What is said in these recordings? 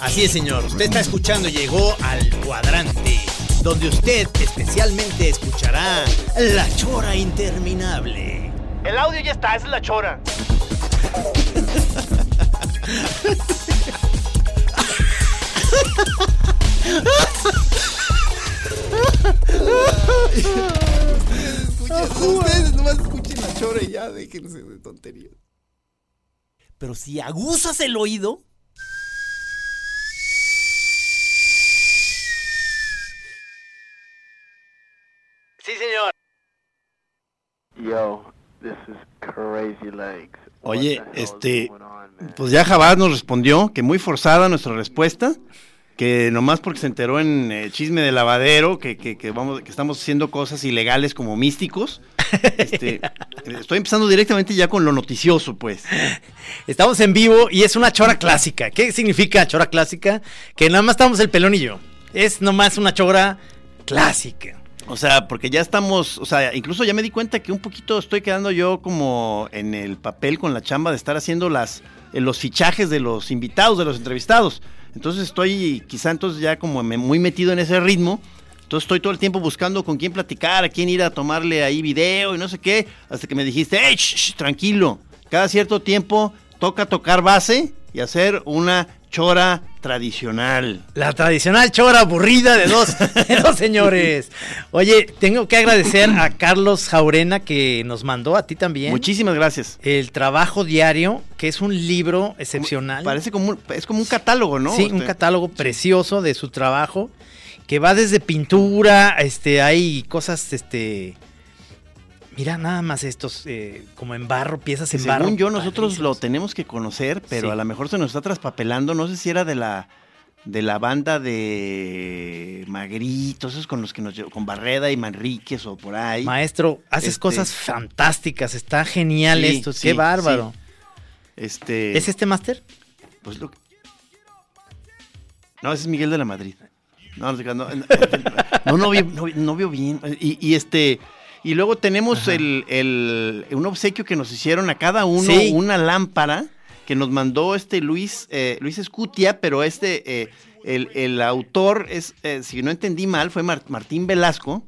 Así es, señor. Usted está escuchando, llegó al cuadrante, donde usted especialmente escuchará la chora interminable. El audio ya está, esa es la Chora. Ustedes nomás escuchen la chora y ya déjense de tonterías. Pero si aguzas el oído, Sí, señor. Yo, this is crazy legs. Oye, este, pues ya Jabás nos respondió que muy forzada nuestra respuesta, que nomás porque se enteró en eh, chisme de lavadero, que, que, que vamos, que estamos haciendo cosas ilegales como místicos. Este, estoy empezando directamente ya con lo noticioso, pues. estamos en vivo y es una chora clásica. ¿Qué significa chora clásica? Que nada más estamos el pelón y yo. Es nomás una chora clásica. O sea, porque ya estamos, o sea, incluso ya me di cuenta que un poquito estoy quedando yo como en el papel con la chamba de estar haciendo las los fichajes de los invitados, de los entrevistados. Entonces estoy quizá entonces ya como muy metido en ese ritmo. Entonces estoy todo el tiempo buscando con quién platicar, a quién ir a tomarle ahí video y no sé qué, hasta que me dijiste, shh, tranquilo, cada cierto tiempo toca tocar base y hacer una chora tradicional. La tradicional chora aburrida de dos, de dos señores. Oye, tengo que agradecer a Carlos Jaurena que nos mandó a ti también. Muchísimas gracias. El trabajo diario, que es un libro excepcional. Parece como un, es como un catálogo, ¿no? Sí, un Este, catálogo precioso de su trabajo que va desde pintura, este, hay cosas, este, mira nada más estos, eh, como en barro, piezas en barro. Según yo, nosotros lo tenemos que conocer, pero Sí. a lo mejor se nos está traspapelando. No sé si era de la de la banda de Magritos, esos con los que nos lle- con Barreda y Manríquez o por ahí. Maestro, haces Este- cosas fantásticas, está genial Sí, esto, sí, qué bárbaro. Este, ¿Es este máster? pues lo que- No, ese es Miguel de la Madrid. No, no, no, no, no, vio, no, no vio bien. Y, y este y luego tenemos el, el- un obsequio que nos hicieron a cada uno, Sí. una lámpara que nos mandó este Luis, eh, Luis Escutia, pero este, eh, el, el autor es, eh, si no entendí mal, fue Mar- Martín Velasco,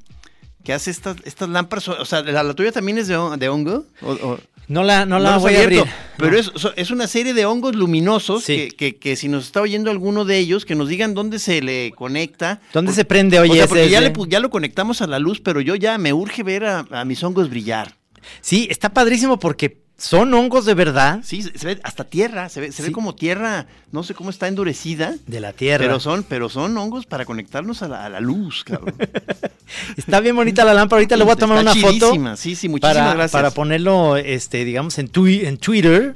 que hace estas, estas lámparas. O sea, ¿la, la tuya también es de, de hongo? O- o- No la, no la voy a abrir. Pero No. es, es una serie de hongos luminosos Sí. que, que- que si nos está oyendo alguno de ellos, que nos digan dónde se le conecta. ¿Dónde se prende, o sea, ese- porque ya, ese? le pu- ya lo conectamos a la luz, pero yo ya me urge ver a, a mis hongos brillar. Sí, está padrísimo porque son hongos de verdad Sí, se, se ve hasta tierra, se ve, se ve como tierra, no sé cómo está endurecida. de la tierra. Pero son, pero son hongos para conectarnos a la, a la luz, cabrón. Está bien bonita la lámpara. Ahorita le voy a tomar Está una foto. chidísima, Sí, sí, muchísimas para, gracias. para ponerlo, este, digamos, en, Twitter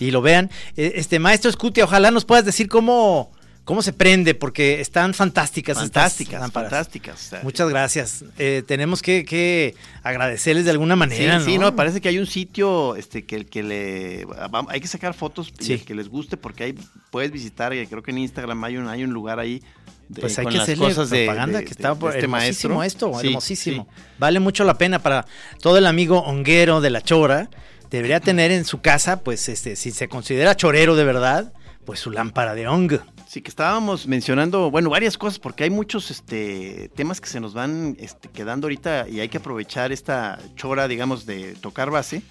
y lo vean. Eh, Este maestro Scutia, ojalá nos puedas decir cómo, cómo se prende, porque están fantásticas. estas fantásticas, lámparas. fantásticas. o sea, Muchas gracias. Eh, tenemos que, que agradecerles de alguna Sí, manera. sí, no, parece que hay un sitio este que, que le vam- hay que sacar fotos Sí. que les guste porque ahí puedes visitar, y creo que en Instagram hay un, hay un lugar ahí de- Pues hay que hacerle cosas de, propaganda de- que está por- este hermosísimo maestro. esto, Sí, hermosísimo. sí. Vale mucho la pena para todo el amigo honguero de la chora. Debería tener en su casa, pues, este, si se considera chorero de verdad, pues su lámpara de Ong. Sí, que estábamos mencionando, bueno, varias cosas, porque hay muchos este, temas que se nos van este, quedando ahorita y hay que aprovechar esta chora, digamos, de tocar base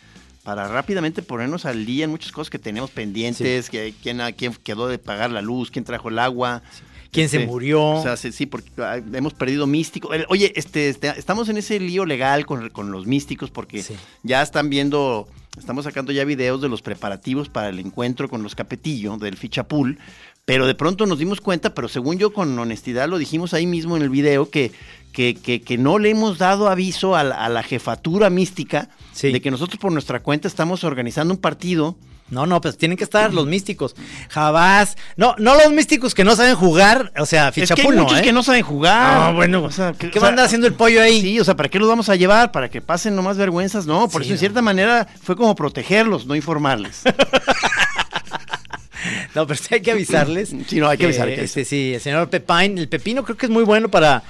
para rápidamente ponernos al día en muchas cosas que tenemos pendientes, que quién, quién quedó de pagar la luz, quién trajo el agua. ¿Quién se Este, murió? O sea, sí, porque hemos perdido místico. El- Oye, este, este, estamos en ese lío legal con, con los místicos porque Sí. ya están viendo, estamos sacando ya videos de los preparativos para el encuentro con los Capetillo del Fichapul, pero de pronto nos dimos cuenta, pero según yo con honestidad lo dijimos ahí mismo en el video, que, que, que, que no le hemos dado aviso a la, a la jefatura mística Sí. de que nosotros por nuestra cuenta estamos organizando un partido. No, no, pues tienen que estar los místicos. Jabás. No, no los místicos que no saben jugar. O sea, es que Fichapul hay no, muchos ¿eh? que no saben jugar. Ah, bueno, o sea, que- ¿qué o va a andar haciendo el pollo ahí? Sí, o sea, ¿para qué los vamos a llevar? ¿Para que pasen nomás vergüenzas? No, por Sí, eso en no. cierta manera fue como protegerlos, no informarles. No, pero sí hay que avisarles. Sí, no, hay que avisar, hay que este, sí, el señor Pepine, el pepino creo que es muy bueno para,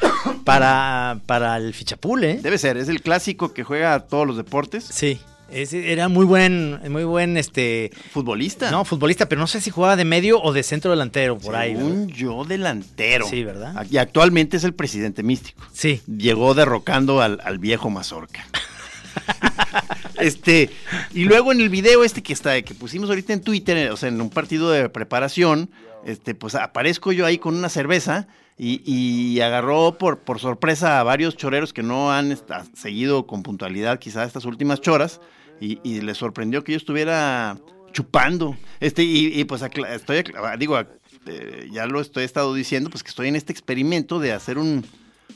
para, para el Fichapul, ¿eh? Debe ser, es el clásico que juega a todos los deportes. Sí, ese era muy buen, muy buen, este, Futbolista. no, futbolista, pero no sé si jugaba de medio o de centro delantero, por ahí. Un yo delantero. Sí, ¿verdad? Y actualmente es el presidente místico. Sí, Llegó derrocando al, al viejo Mazorca. este, y luego en el video este que está, que pusimos ahorita en Twitter, o sea, en un partido de preparación, este, pues aparezco yo ahí con una cerveza y, y agarró por, por sorpresa a varios choreros que no han seguido con puntualidad quizá estas últimas choras y, les sorprendió que yo estuviera chupando. Este, y, y, pues estoy, digo, eh, ya lo estoy estado diciendo, pues que estoy en este experimento de hacer un,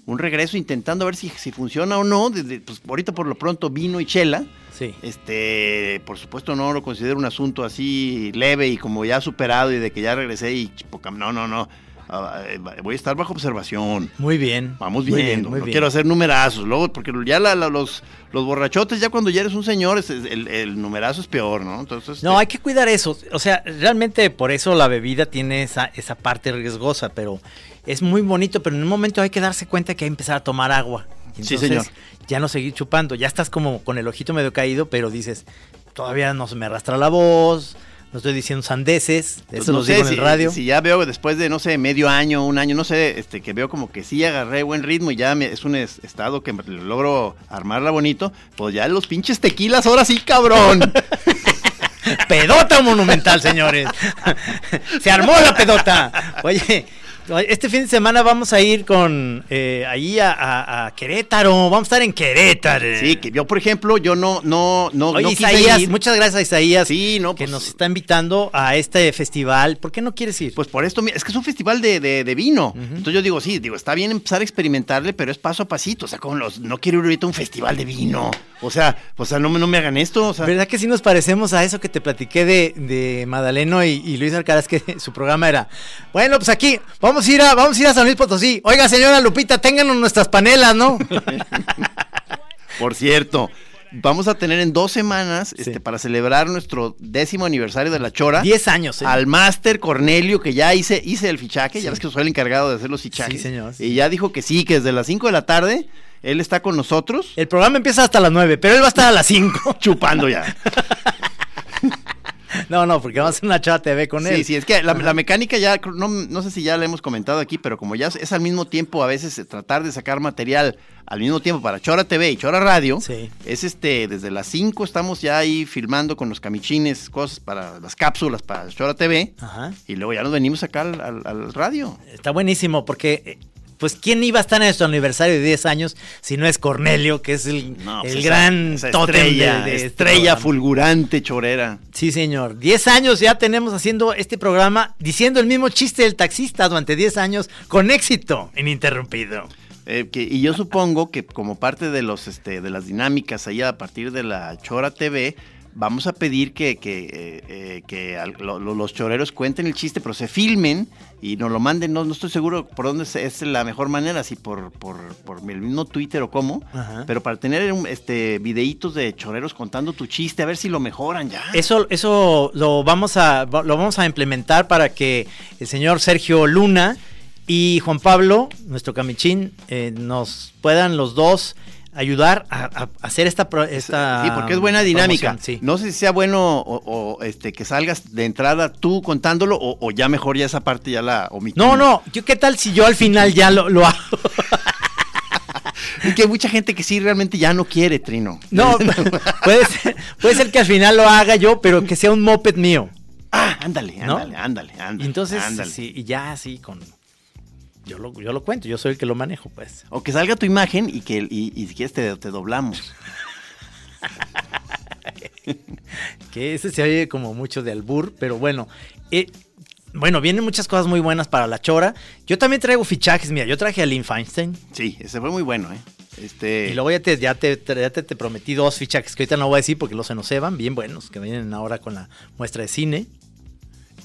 un regreso intentando ver si, si funciona o no. Desde, pues ahorita por lo pronto vino y chela. sí. Este, por supuesto no lo considero un asunto así leve y como ya superado y de que ya regresé y no, no, no. Ah, eh, voy a estar bajo observación. Muy bien. Vamos Muy viendo. muy no bien. quiero hacer numerazos. Luego, porque ya la- la- los, los borrachotes, ya cuando ya eres un señor, es- es- el, el numerazo es peor, ¿no? Entonces. No, este, hay que cuidar eso. O sea, realmente por eso la bebida tiene esa, esa parte riesgosa, pero es muy bonito, pero en un momento hay que darse cuenta que hay que empezar a tomar agua. Y Sí, entonces, señor. Ya no seguir chupando. Ya estás como con el ojito medio caído, pero dices, todavía no se me arrastra la voz, no estoy diciendo sandeces, pues, eso no lo sé digo en si, el radio. Si ya veo después de, no sé, medio año, un año, no sé, este, que veo como que sí agarré buen ritmo y ya me- es un es- estado que logro armarla bonito, pues ya los pinches tequilas, ahora sí, cabrón. Pedota monumental, señores. Se armó la pedota. Oye, este fin de semana vamos a ir con eh, ahí a, a- a Querétaro. Vamos a estar en Querétaro. sí, que yo, por ejemplo, yo no, no, no, Oye, no quise Isaías, ir. muchas gracias a Isaías. Sí, no, que pues- nos está invitando a este festival. ¿Por qué no quieres ir? Pues por esto, es que es un festival de, de- de vino. Entonces yo digo, sí, digo, está bien empezar a experimentarle, pero es paso a pasito. O sea, como los, no quiero ir ahorita a un festival de vino. O sea, o sea, no, me- no me hagan esto. O sea, ¿Verdad que sí nos parecemos a eso que te platiqué de, de Madaleno y, y Luis Alcaraz, que su programa era, bueno, pues aquí, vamos a ir a, vamos a ir a San Luis Potosí. Oiga, señora Lupita, ténganos nuestras panelas, ¿no? Por cierto, vamos a tener en dos semanas, Sí. este, para celebrar nuestro décimo aniversario de la Chora. Diez años, ¿eh? Al máster Cornelio, que ya hice, hice el fichaje, ya ves que soy el encargado de hacer los fichajes. Sí, señor. Y ya dijo que sí, que desde las 5 de la tarde él está con nosotros, El programa empieza hasta las 9, pero él va a estar a las 5. chupando ya. No, no, porque vamos a hacer una chava TV con él. Sí, sí, es que la, la mecánica ya, no, no sé si ya la hemos comentado aquí, pero como ya es al mismo tiempo a veces eh, tratar de sacar material al mismo tiempo para Chora TV y Chora Radio, Sí. es este, desde las 5 estamos ya ahí filmando con los camichines, cosas para las cápsulas para Chora TV, Ajá. y luego ya nos venimos acá al, al- al radio. Está buenísimo porque, eh, pues, ¿quién iba a estar en nuestro aniversario de 10 años si no es Cornelio, que es el, No, pues el esa- gran esa estrella, de, de este estrella fulgurante, chorera. Sí, señor. 10 años ya tenemos haciendo este programa, diciendo el mismo chiste del taxista durante 10 años, con éxito ininterrumpido. Eh, que- y yo supongo que como parte de los este, de las dinámicas ahí a partir de la Chora TV, vamos a pedir que, que, eh, eh, que al- lo- lo- los choreros cuenten el chiste, pero se filmen y nos lo manden. No, no estoy seguro por dónde es, es la mejor manera, si por, por, por el mismo Twitter o cómo, Ajá. pero para tener un, este videitos de choreros contando tu chiste, a ver si lo mejoran ya. Eso, eso lo vamos a lo vamos a implementar para que el señor Sergio Luna y Juan Pablo, nuestro camichín, eh, nos puedan los dos ayudar a, a hacer esta, esta Sí, porque es buena dinámica. sí. No sé si sea bueno o, o, este que salgas de entrada tú contándolo o, o ya mejor ya esa parte ya la omitimos. No, no, yo qué tal si yo al final ya lo, lo hago. Es que hay mucha gente que sí realmente ya no quiere, Trino. No, puede ser, puede ser que al final lo haga yo, pero que sea un moped mío. Ah, ándale, ¿No? ándale, ándale, ándale. Y entonces, ándale. sí, y ya así con... Yo lo, yo lo cuento, yo soy el que lo manejo, pues. O que salga tu imagen y que y, y si quieres te, te doblamos. Que ese se oye como mucho de albur, pero bueno. eh, bueno, vienen muchas cosas muy buenas para la chora. Yo también traigo fichajes, mira, yo traje a Lynn Feinstein. Sí, ese fue muy bueno, ¿eh? Este, Y luego ya te, ya te, ya te, te prometí dos fichajes que ahorita no voy a decir porque los se nos bien buenos, que vienen ahora con la muestra de cine.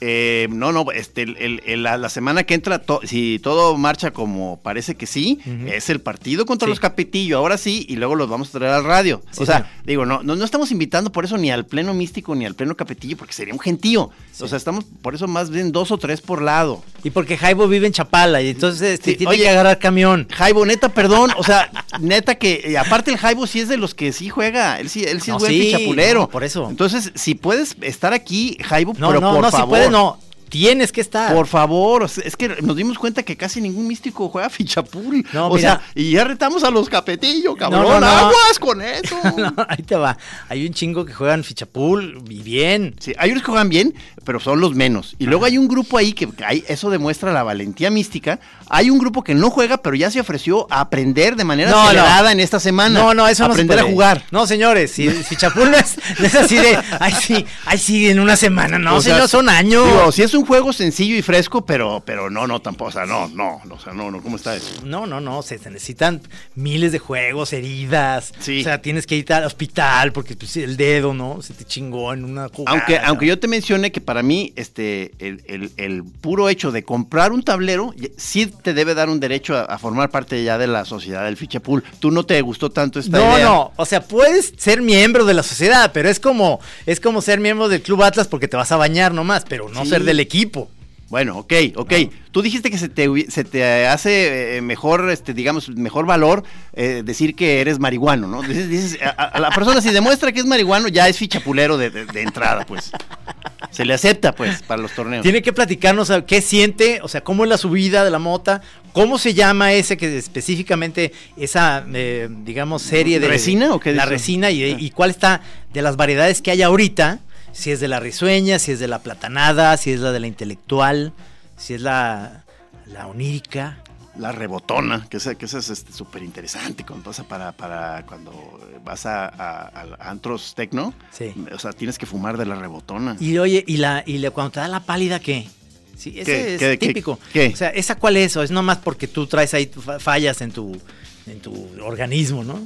Eh, no, no, este, el- el- el- la, la semana que entra, to- si todo marcha como parece que sí, es el partido contra Sí. los Capetillo, ahora sí, y luego los vamos a traer al radio. Sí, o sea, señor. digo, no, no, no estamos invitando por eso ni al pleno místico ni al pleno Capetillo, porque sería un gentío. Sí. O sea, estamos por eso más bien dos o tres por lado. Y porque Jaibo vive en Chapala y entonces este, tiene oye. que agarrar camión. Jaibo, neta, perdón, o sea, neta que, eh, aparte el Jaibo sí es de los que sí juega, él sí, él sí No, es buen sí, fichapulero. no, por eso. Entonces, si puedes estar aquí, Jaibo, No, pero no, por no, favor. si puedes, no. Tienes que estar. Por favor, es que nos dimos cuenta que casi ningún místico juega fichapul. No, o mira. sea, y ya retamos a los capetillos, cabrón. no, no. Aguas con eso. No, ahí te va. Hay un chingo que juegan fichapul y bien. Sí, hay unos que juegan bien, pero son los menos. Y luego hay un grupo ahí que hay, eso demuestra la valentía mística. Hay un grupo que no juega, pero ya se ofreció a aprender de manera No, no. acelerada en esta semana. No, no, eso no se Aprender a jugar. No, señores, si fichapul no es, no es así de, ay sí, ay sí, en una semana. No, O sea, señor, son años. Digo, si es un juego sencillo y fresco, pero, pero no, no, tampoco. O sea, no, no, no, o sea, no, no, ¿cómo está eso? No, no, no, se, se necesitan miles de juegos, heridas. Sí. O sea, tienes que ir al hospital porque pues, el dedo, ¿no? Se te chingó en una jugada. Aunque, ¿no? aunque yo te mencione que para mí, este, el, el- el puro hecho de comprar un tablero, sí te debe dar un derecho a, a formar parte ya de la sociedad del fichapool. Tú no te gustó tanto esta No, idea. no, o sea, puedes ser miembro de la sociedad, pero es como, es como ser miembro del Club Atlas porque te vas a bañar nomás, pero no Sí. ser del equipo. Bueno, ok, ok. Tú dijiste que se te, se te hace eh, mejor, este, digamos, mejor valor eh, decir que eres marihuano, ¿no? Dices, dices, a, a la persona si demuestra que es marihuano ya es fichapulero de, de- de entrada, pues. Se le acepta, pues, para los torneos. Tiene que platicarnos a qué siente, o sea, cómo es la subida de la mota, cómo se llama ese que específicamente, esa, eh, digamos, serie de... ¿Resina o qué La dice? resina y, y cuál está de las variedades que hay ahorita, si es de la risueña, si es de la platanada, si es la de la intelectual, si es la, la onírica. La rebotona, que esa, que esa es este, súper interesante cuando pasa para, para cuando vas a, a- a antros tecno. Sí. O sea, tienes que fumar de la rebotona. Y oye, y la, y la- cuando te da la pálida, ¿qué? Sí, ese ¿Qué? es ¿Qué? Típico. ¿Qué? O sea, ¿esa cuál es? ¿O es nomás porque tú traes ahí fa- fallas en tu, en tu organismo, ¿no?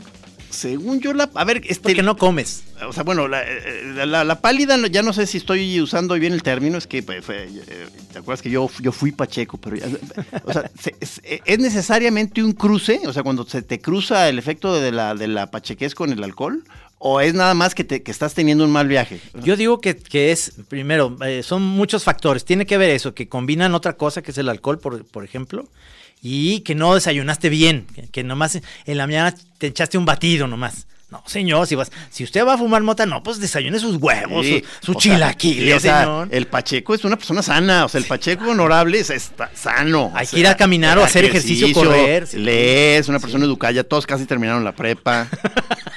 Según yo, la. A ver, este. Porque no comes. O sea, bueno, la, eh, la- la pálida, ya no sé si estoy usando bien el término, es que, pues, fue, eh, ¿te acuerdas que yo, yo fui Pacheco? Pero, ya- o sea, se- es, es necesariamente un cruce, o sea, cuando se te cruza el efecto de la, de la pachequez con el alcohol, o es nada más que, te, que estás teniendo un mal viaje. Yo digo que, que es, primero, eh, son muchos factores. Tiene que ver eso, que combinan otra cosa, que es el alcohol, por, por ejemplo, y que no desayunaste bien, que, que nomás en la mañana te echaste un batido nomás. No, señor, si vas, si usted va a fumar mota, no, pues desayune sus huevos, Sí, su, chilaquiles, sí, sea, señor. El Pacheco es una persona sana, o sea, el Pacheco honorable es, está sano. Hay o que ir a caminar o hacer ejercicio, correr, sí. Lee, es una persona educada, ya todos casi terminaron la prepa.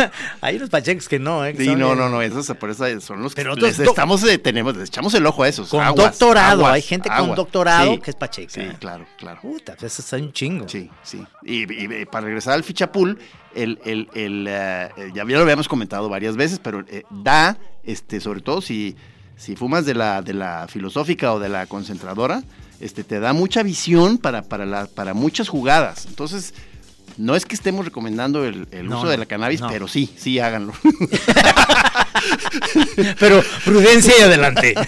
Hay unos pachecos que no, ¿eh? que Sí, no, no, no, esos por eso son los que Pero les do- estamos, eh, tenemos, les echamos el ojo a esos. Con aguas, doctorado, aguas, hay gente con doctorado Sí, que es pacheca. Sí, claro, claro. Puta, pues eso es un chingo. Sí, sí. Y, y, para regresar al fichapool, el, el, el, eh, ya, ya lo habíamos comentado varias veces, pero eh, da, este, sobre todo si, si fumas de la, de la filosófica o de la concentradora, este, te da mucha visión para, para, la, para muchas jugadas. Entonces, no es que estemos recomendando el, el No, uso de la cannabis, no. pero sí, sí háganlo. Pero prudencia y adelante.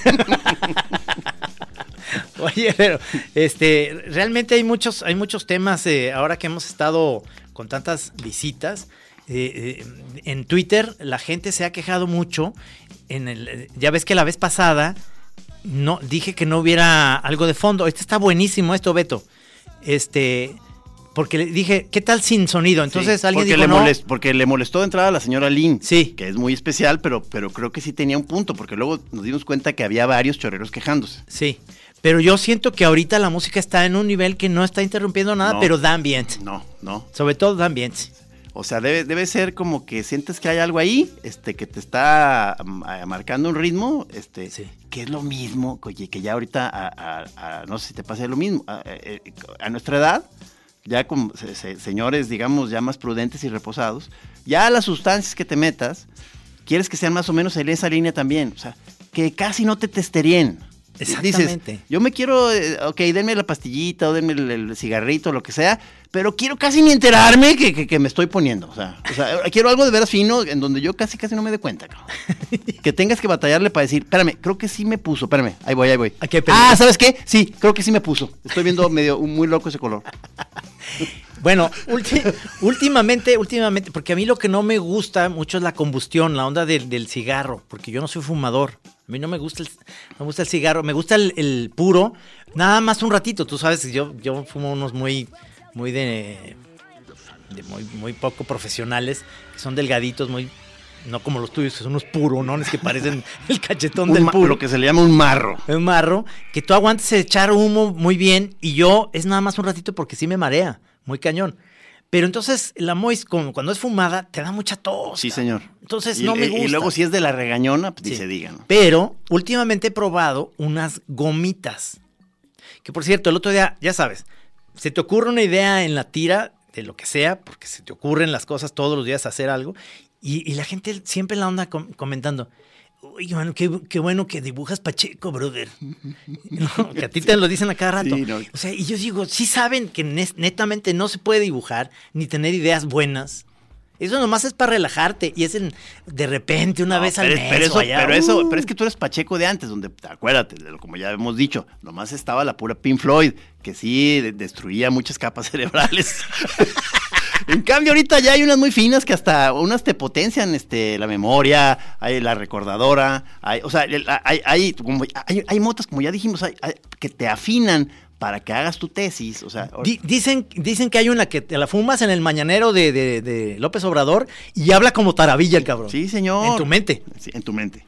Oye, pero este, realmente hay muchos, hay muchos temas eh, ahora que hemos estado con tantas visitas. eh, eh, en Twitter la gente se ha quejado mucho. En el, ya ves que la vez pasada no dije que no hubiera algo de fondo. Este está buenísimo, esto, Beto. Este, porque le dije, ¿qué tal sin sonido? Entonces Sí, alguien porque dijo, le no. molest- porque le molestó de entrada a la señora Lynn. Sí. Que es muy especial, pero, pero creo que sí tenía un punto, porque luego nos dimos cuenta que había varios choreros quejándose. Sí, pero yo siento que ahorita la música está en un nivel que no está interrumpiendo nada, No. pero da ambiente. No, no. Sobre todo da ambiente. O sea, debe, debe ser como que sientes que hay algo ahí, este, que te está mm, marcando un ritmo, este, Sí. que es lo mismo, oye, que ya ahorita, a- a- a- no sé si te pasa lo mismo, a, eh, eh, a nuestra edad, ya como se- se- señores, digamos, ya más prudentes y reposados, ya las sustancias que te metas, quieres que sean más o menos en esa línea también, o sea, que casi no te testerien. Exactamente. Dices, yo me quiero, eh, ok, denme la pastillita o denme el, el cigarrito, lo que sea, pero quiero casi ni enterarme que, que- que me estoy poniendo. O sea, o sea, quiero algo de veras fino en donde yo casi casi no me dé cuenta. cabrón. que tengas que batallarle para decir, espérame, creo que sí me puso, espérame, ahí voy, ahí voy. Ah, ¿sabes qué? Sí, creo que sí me puso. Estoy viendo medio muy loco ese color. Bueno, últimamente, últimamente, porque a mí lo que no me gusta mucho es la combustión, la onda del, del cigarro, porque yo no soy fumador. A mí no me gusta el, me gusta el cigarro, me gusta el, el puro, nada más un ratito. Tú sabes, yo, yo fumo unos muy, muy de, de muy, muy poco profesionales, que son delgaditos, muy, no como los tuyos, que son unos puronones que parecen el cachetón Un del puro. lo que se le llama un marro. un marro, que tú aguantes echar humo muy bien y yo es nada más un ratito porque sí me marea, muy cañón. Pero entonces la mois, como cuando es fumada, te da mucha tos. Sí, señor. Entonces y, no me gusta. Y luego si es de la regañona, pues ni Sí. se diga, ¿no? Pero últimamente he probado unas gomitas. Que por cierto, el otro día, ya sabes, se te ocurre una idea en la tira de lo que sea, porque se te ocurren las cosas todos los días hacer algo, y, y la gente siempre la onda com- comentando. Oye, mano, qué, qué bueno que dibujas Pacheco, brother. No, que a ti te lo dicen a cada rato. Sí, no. O sea, y yo digo, sí saben que netamente no se puede dibujar ni tener ideas buenas. Eso nomás es para relajarte y es en, de repente una No, vez al mes. pero o eso, allá, pero eso, uh. pero es que tú eres Pacheco de antes, donde acuérdate, como ya hemos dicho, nomás estaba la pura Pink Floyd, que sí de- destruía muchas capas cerebrales. en cambio, ahorita ya hay unas muy finas que hasta unas te potencian este, la memoria, hay la recordadora, hay, o sea, hay, hay, como- hay, hay motas, como ya dijimos, hay- que te afinan para que hagas tu tesis. O sea, Di- dicen, dicen que hay una que te la fumas en el mañanero de, de- de López Obrador y habla como taravilla el cabrón. sí, señor. En tu mente. Sí, en tu mente.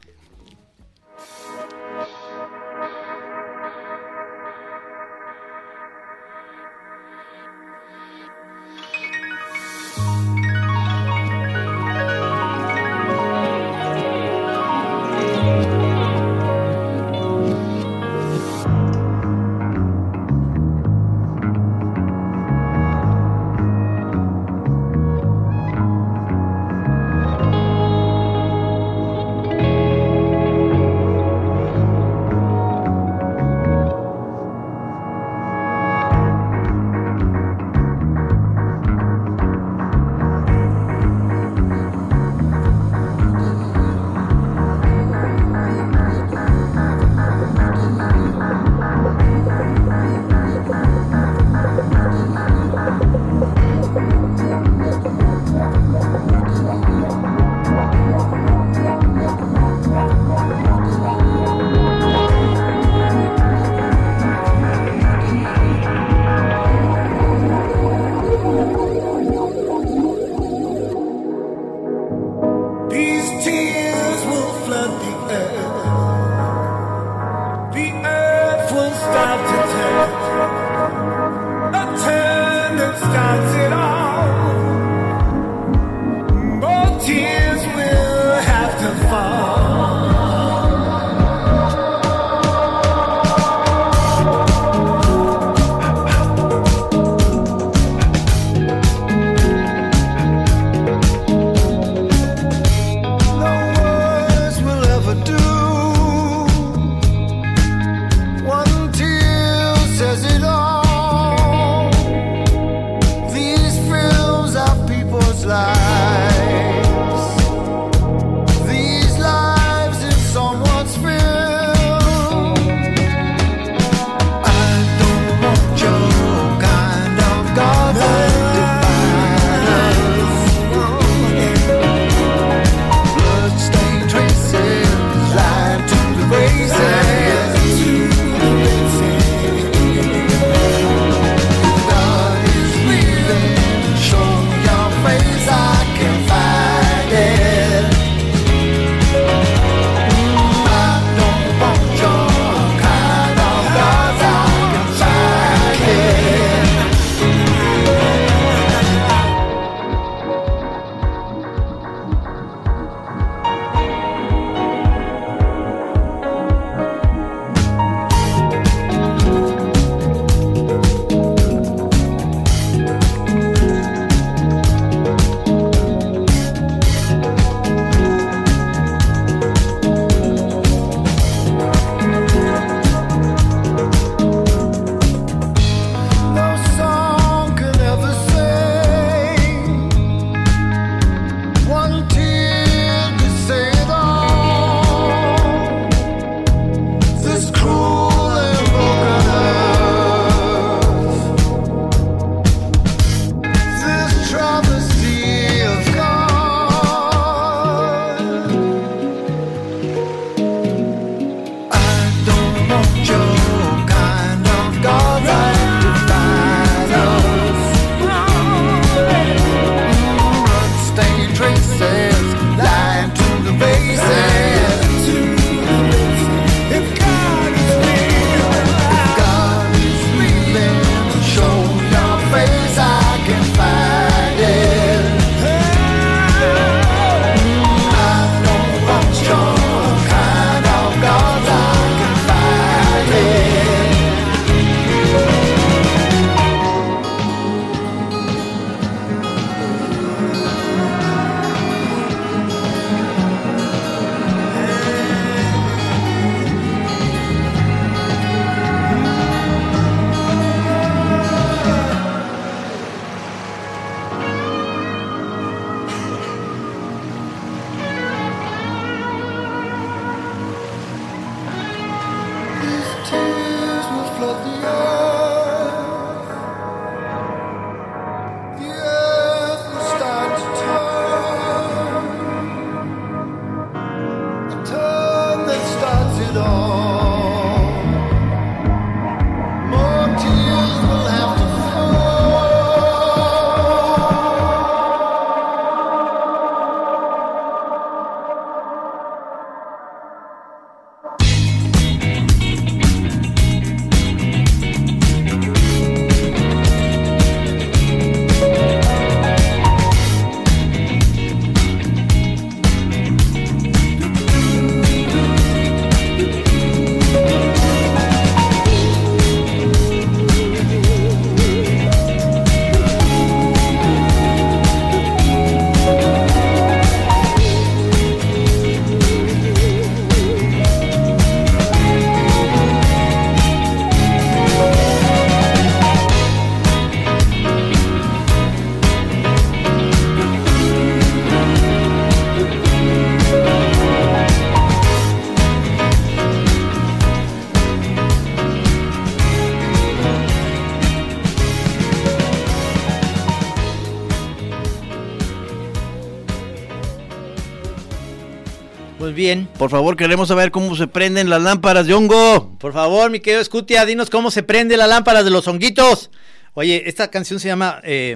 Por favor, queremos saber cómo se prenden las lámparas de hongo. Por favor, mi querido Scutia, dinos cómo se prende la lámpara de los honguitos. Oye, esta canción se llama... eh,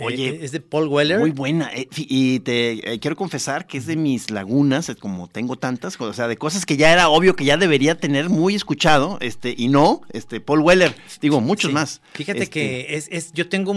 Oye, eh, es de Paul Weller. Muy buena. eh, y te eh, quiero confesar que es de mis lagunas, eh, como tengo tantas, o sea, de cosas que ya era obvio que ya debería tener muy escuchado, este, y no, este, Paul Weller, digo, muchos Sí. más. Fíjate Este, que es, es- yo tengo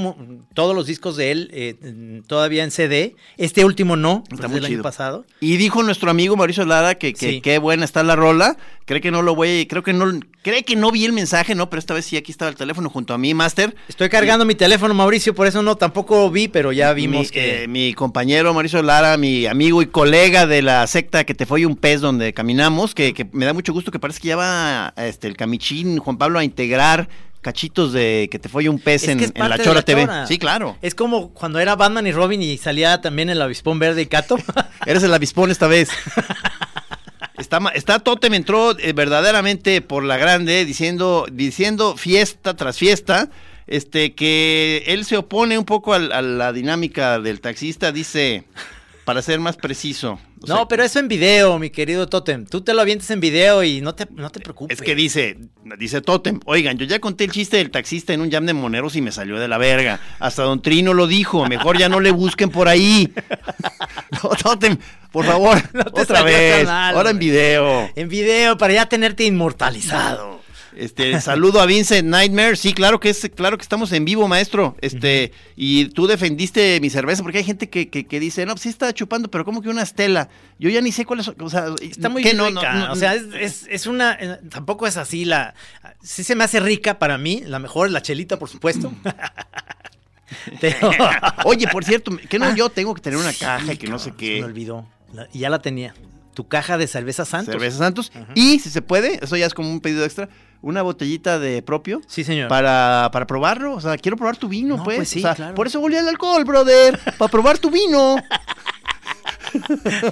todos los discos de él eh, todavía en CD. Este último no, Está muy del año pasado. Y dijo nuestro amigo Mauricio Lara que, que Sí. qué buena está la rola. Cree que no lo voy, creo que no, cree que no vi el mensaje, ¿no? Pero esta vez sí, aquí estaba el teléfono junto a mí, Master. Estoy cargando mi teléfono, Mauricio, por eso no tampoco vi, pero ya vimos mi, que eh, mi compañero Mauricio Lara, mi amigo y colega de la secta que te fue un pez donde caminamos, que, que me da mucho gusto que parece que ya va este, el camichín Juan Pablo a integrar cachitos de que te fue un pez Es en, la Chora La TV. Chora. Sí, claro. es como cuando era Batman y Robin y salía también el avispón verde y Cato. Eres el avispón esta vez. Está, Totem entró eh, verdaderamente por la grande diciendo, diciendo fiesta tras fiesta, este que él se opone un poco a, la dinámica del taxista, dice, para ser más preciso. sea, no, pero eso en video, mi querido Totem. Tú te lo avientes en video y no te, no te preocupes. Es que dice, dice Totem, oigan, yo ya conté el chiste del taxista en un jam de moneros y me salió de la verga. Hasta Don Trino lo dijo, mejor ya no le busquen por ahí. No, Totem, por favor, No otra vez, mal, ahora en video. En video, para ya tenerte inmortalizado. Este, saludo a Vincent Nightmare. Sí, claro que es, claro que estamos en vivo, maestro. Este, y tú defendiste mi cerveza, porque hay gente que, que, que dice, no, pues sí está chupando, pero como que una estela. Yo ya ni sé cuál es, o sea, Está muy ¿qué? rica. No, no, no, o sea, es, es- es una. eh, Tampoco es así la. Sí se me hace rica para mí. La mejor es la chelita, por supuesto. Pero. Oye, por cierto, que no yo tengo que tener una caja Sí, que no sé cabrón, Se me qué. olvidó. La- y ya la tenía. Tu caja de cerveza Santos. Cerveza Santos. Y si se puede, eso ya es como un pedido extra, una botellita de propio. Sí, señor. Para, para probarlo, o sea, quiero probar tu vino, No, pues. pues sí, O sea, claro. Por eso volví al alcohol, brother, para probar tu vino.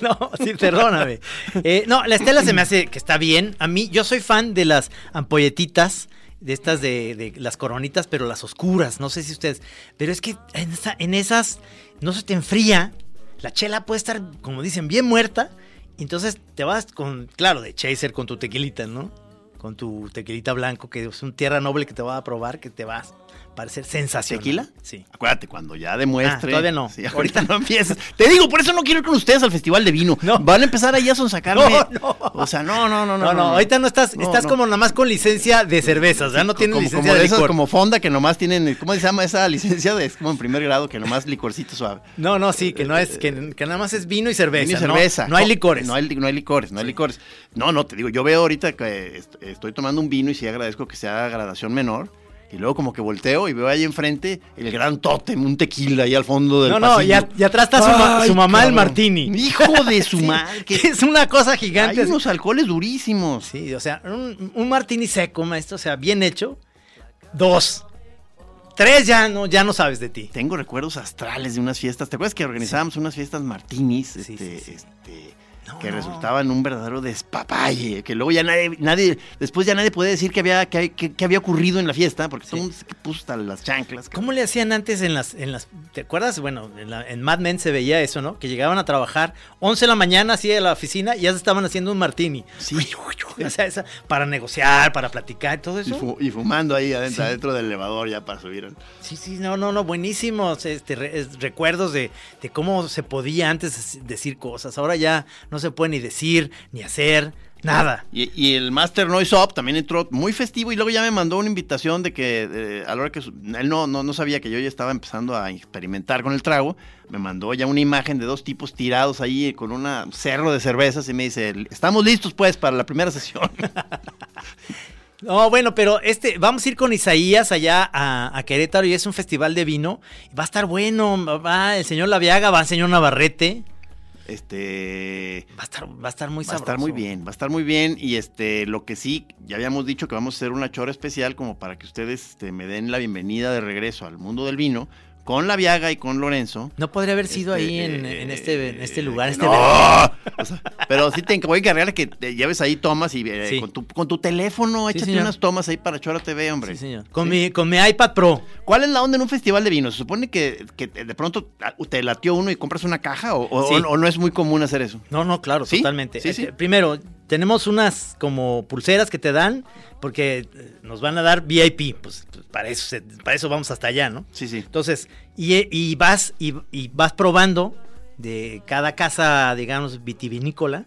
No, sí, perdóname. Eh, no, la estela se me hace que está bien. A mí, yo soy fan de las ampolletitas, de estas de, de las coronitas, pero las oscuras. No sé si ustedes. Pero es que en, esa- en esas no se te enfría. La chela puede estar, como dicen, bien muerta. Entonces te vas con, claro, de chaser con tu tequilita, ¿no? Con tu tequilita blanco, que es un tierra noble que te va a probar, que te va a parecer sensacional. ¿Tequila? Sí. Acuérdate, cuando ya demuestre. Ah, todavía no. Sí, ahorita no empieces. Te digo, por eso no quiero ir con ustedes al Festival de Vino. No. Van a empezar ahí a sonsacarme. No, no. O sea, no, no, no, no. No, no, ahorita no estás, estás como nada más con licencia de cervezas, ¿verdad? No tienes como, licencia como de de esas, licor. como fonda que nomás tienen, ¿cómo se llama esa licencia? De, es como en primer grado, que nomás licorcito suave. No, no, sí, que no es, que, que nada más es vino y cerveza. Vino y ¿no? cerveza. No, hay licores. No hay, no hay licores, no hay licores. No, no, te digo, yo veo ahorita que est- estoy tomando un vino y sí agradezco que sea gradación menor. Y luego como que volteo y veo ahí enfrente el gran tótem, un tequila ahí al fondo del No, no, y, pasillo. a- y atrás está su, ma- Ay, su mamá, el cabrón. Martini. Hijo de su Sí, madre. que es una cosa Hay gigante. así. unos alcoholes durísimos. Sí, o sea, un, un martini seco, maestro, o sea, bien hecho. Dos. Tres ya no, ya no sabes de ti. Tengo recuerdos astrales de unas fiestas. ¿Te acuerdas que organizábamos unas fiestas martinis? Sí, este, este, No, que no. resultaban un verdadero despapalle. Que luego ya nadie, nadie, después ya nadie puede decir que había, que, que- que había ocurrido en la fiesta, porque todo el mundo se puso hasta las chanclas. ¿Cómo le hacían antes en las, en las, ¿te acuerdas? Bueno, en, la- en Mad Men se veía eso, ¿no? Que llegaban a trabajar 11 de la mañana así de la oficina y ya se estaban haciendo un martini. Sí. O sea, esa- para negociar, para platicar, todo Y, eso. fu- y fumando ahí adentro, Sí. adentro del elevador ya para subir. Sí, sí, no, no, no, buenísimos este, re- es- recuerdos de, de cómo se podía antes decir cosas. Ahora ya no se puede ni decir, ni hacer, nada. Y, y el Master Noise Up también entró muy festivo y luego ya me mandó una invitación de que eh, a la hora que él no, no, no sabía que yo ya estaba empezando a experimentar con el trago, me mandó ya una imagen de dos tipos tirados ahí con un cerro de cervezas y me dice, estamos listos pues para la primera sesión. No, bueno, pero este, vamos a ir con Isaías allá a, a Querétaro y es un festival de vino. Va a estar bueno, va el señor Laviaga, va el señor Navarrete. Este... Va a estar, va a estar muy Va a sabroso. estar muy bien, va a estar muy bien. Y este, lo que sí, ya habíamos dicho que vamos a hacer una chora especial como para que ustedes este, me den la bienvenida de regreso al mundo del vino con la Viaga y con Lorenzo. No podría haber sido Este, ahí en, en este, en este eh, lugar, este no. O sea, pero sí te voy a encargar que te lleves ahí tomas y eh, Sí. con, tu, con tu teléfono, échate unas tomas ahí para Chora TV, hombre. Sí, señor. Con, Sí. mi, con mi iPad Pro. ¿Cuál es la onda en un festival de vino? ¿Se supone que, que de pronto te latió uno y compras una caja o, no es muy común hacer eso? No, no, claro, totalmente. Sí, sí. Eh, Primero, tenemos unas como pulseras que te dan porque eh, nos van a dar VIP, pues, para eso para eso vamos hasta allá, ¿no? Sí, sí. Entonces, y, y vas y, y vas probando de cada casa, digamos, vitivinícola,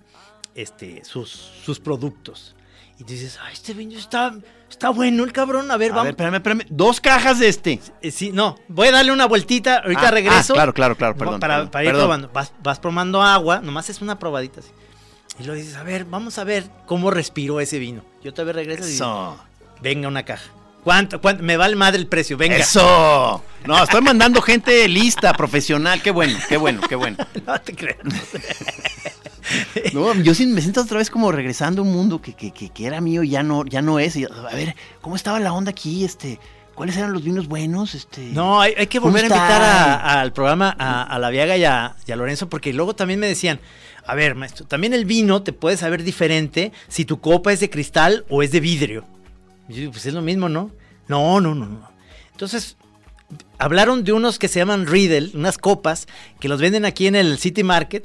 este, sus, sus productos. Y dices, ay, este vino está, está bueno el cabrón, a ver, A vamos. ver, espérame, espérame. Dos cajas de este. Eh, sí, no, voy a darle una vueltita, ahorita Ah, regreso. ah, claro, claro, claro, perdón, Para, perdón, para ir perdón. probando. Vas, vas probando agua, nomás es una probadita así. Y luego dices, a ver, vamos a ver cómo respiró ese vino. Yo todavía regreso y Eso. venga una caja. ¿Cuánto, cuánto? Me vale madre el precio, venga. Eso. No, estoy mandando gente lista, profesional. Qué bueno, qué bueno, qué bueno. No te creas. No, yo sí me siento otra vez como regresando a un mundo que, que, que, que era mío y ya no, ya no es. A ver, ¿cómo estaba la onda aquí? Este, ¿Cuáles eran los vinos buenos? Este, No, hay, hay que ¿Cómo volver a invitar a- al programa a, a la Viaga y a, y a Lorenzo, porque luego también me decían, a ver, maestro, también el vino te puede saber diferente si tu copa es de cristal o es de vidrio. Yo digo, pues es lo mismo, ¿no? No, no, no, no. Entonces, hablaron de unos que se llaman Riedel, unas copas que los venden aquí en el City Market.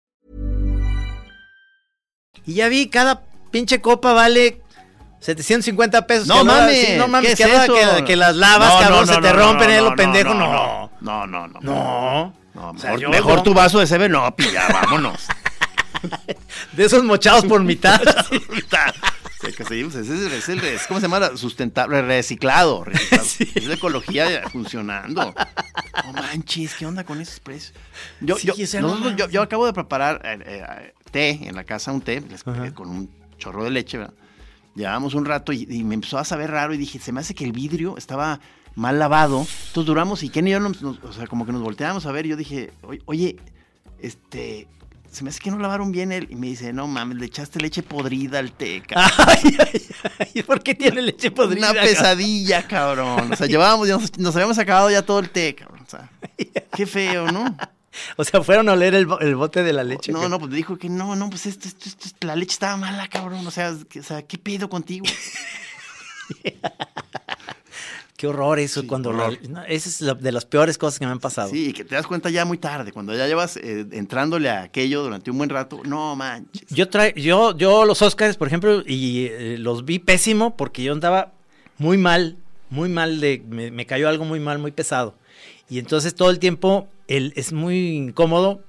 Y ya vi, cada pinche copa vale 750 pesos. No que mames, sí, no ¿qué mames, es que, ahora eso? que, que las lavas, No, cabrón, no, se te rompen en lo pendejo. no, No, No, no, no. No, O sea, mejor, yo- mejor tu vaso de Seven no, ya, vámonos. De esos mochados por mitad. pues ese es, es el, es- ¿cómo se llama? Sustentable, reciclado. reciclado. Es la ecología funcionando. No manches, ¿qué onda con esos precios? Yo, Sí, yo, nosotros- yo, acabo de preparar eh, eh, té en la casa, un té, les- con un chorro de leche, ¿verdad? Llevábamos un rato y, y me empezó a saber raro y dije, se me hace que el vidrio estaba mal lavado. Entonces duramos y Ken y yo, nos, nos- o sea, como que nos volteábamos a ver y yo dije, "Oye, oye, este, se me hace que no lavaron bien el... Y me dice, no mames, le echaste leche podrida al té, cabrón. ay, ay, ay, ¿por qué tiene leche podrida? Una pesadilla, cabrón. O sea, llevábamos, nos, nos habíamos acabado ya todo el té, cabrón. O sea, qué feo, ¿no? O sea, fueron a oler el, el bote de la leche. No, no, pues dijo que no, no, pues esto, esto, esto- la leche estaba mala, cabrón. O sea, que- o sea, ¿qué pedo contigo? Qué horror eso Sí, cuando... horror. no, esa es la- de las peores cosas que me han pasado. Sí, y que te das cuenta ya muy tarde, cuando ya llevas eh, entrándole a aquello durante un buen rato. No manches. Yo, tra- yo, yo los Oscars, por ejemplo, y eh, los vi pésimo porque yo andaba muy mal, muy mal, de, me, me cayó algo muy mal, muy pesado. Y entonces todo el tiempo el, es muy incómodo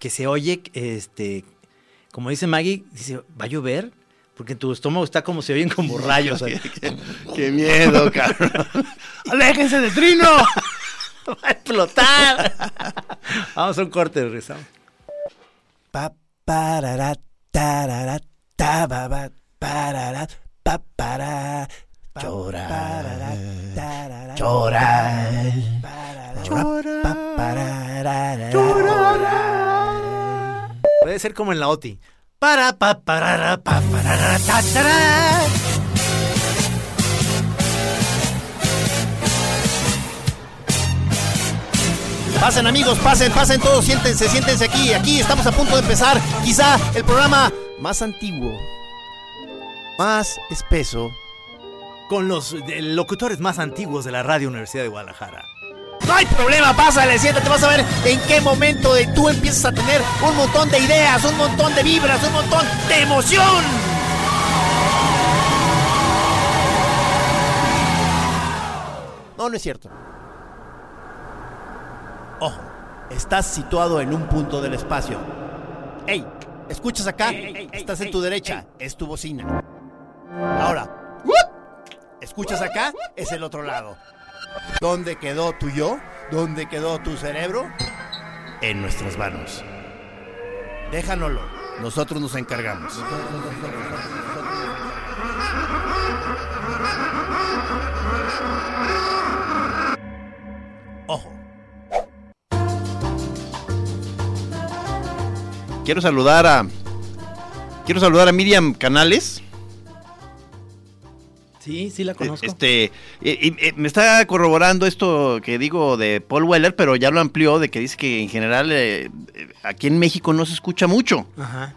que se oye, este, como dice Maggie, dice, ¿va a llover? Porque tu estómago está como se oyen como rayos. qué, qué miedo, cabrón. ¡Aléjense de Trino! ¡Va a explotar! Vamos a un corte, regresamos. Pa, parara, tarara, tababa, parara, pa, para, llorar, llorar, llorar, llorar. Puede ser como en la OTI. Para, pa, parara, pa, parara, ta. Pasen amigos, pasen, pasen todos, siéntense, siéntense aquí. Aquí estamos a punto de empezar quizá el programa más antiguo, más espeso. Con los eh, locutores más antiguos de la Radio Universidad de Guadalajara. No hay problema, pásale, siéntate, vas a ver en qué momento de tú empiezas a tener un montón de ideas, un montón de vibras, un montón de emoción. No, no es cierto. Ojo, estás situado en un punto del espacio. ¡Ey! ¿Escuchas acá? Estás en tu derecha, es tu bocina. Ahora, ¿escuchas acá? Es el otro lado. ¿Dónde quedó tu yo? ¿Dónde quedó tu cerebro? En nuestras manos. Déjanoslo. Nosotros nos encargamos. Ojo. Quiero saludar a. Quiero saludar a Miriam Canales. Sí, sí la conozco. Este, y- y- y me está corroborando esto que digo de Paul Weller, pero ya lo amplió de que dice que en general eh, eh, aquí en México no se escucha mucho. Ajá.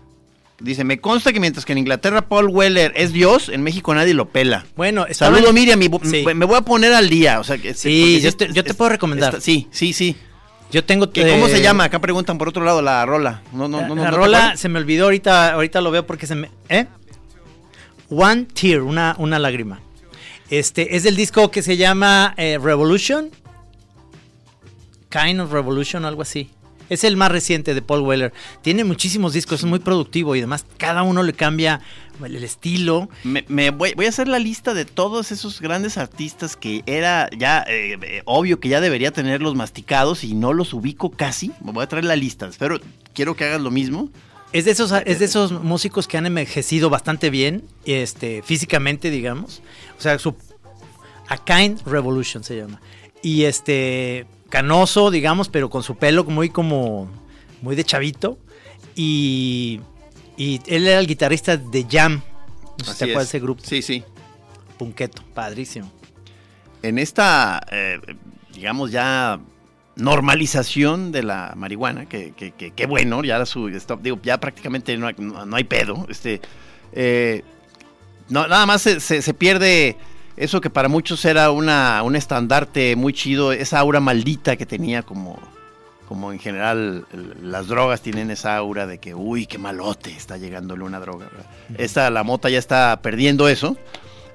Dice, me consta que mientras que en Inglaterra Paul Weller es Dios, en México nadie lo pela. Bueno, estaba Saludo Miriam, Sí. me voy a poner al día. O sea, que, Sí, porque yo te- yo te puedo recomendar. sí, sí, sí. Yo tengo Que, ¿Cómo eh, se llama? Acá preguntan por otro lado la rola. No, no, no, la no rola se me olvidó ahorita, ahorita lo veo porque se me. ¿Eh? One Tear, una, una lágrima. Este es del disco que se llama eh, Revolution. Kind of Revolution, algo así. Es el más reciente de Paul Weller. Tiene muchísimos discos, es muy productivo y además cada uno le cambia el estilo. Me, voy, a hacer la lista de todos esos grandes artistas que era ya eh, eh, obvio que ya debería tenerlos masticados y no los ubico casi. Me voy a traer la lista. Espero, quiero que hagas lo mismo. Es de esos, es de esos músicos que han envejecido bastante bien, este, físicamente, digamos. O sea, su A Kind Revolution se llama. Y este, canoso, digamos, pero con su pelo muy como, muy de chavito. Y, y él era el guitarrista de Jam. No sé si Así te acuerdas es. de ese grupo. Sí, sí. Punqueto, padrísimo. En esta, eh, digamos ya normalización de la marihuana, que, que, que- que bueno, ya su, digo, ya prácticamente no hay, no- no hay pedo. Este, eh, no, nada más se, se- se pierde eso que para muchos era una, un estandarte muy chido, esa aura maldita que tenía como, como en general las drogas tienen esa aura de que, uy, qué malote, está llegándole una droga. ¿verdad? Esta, la mota ya está perdiendo eso.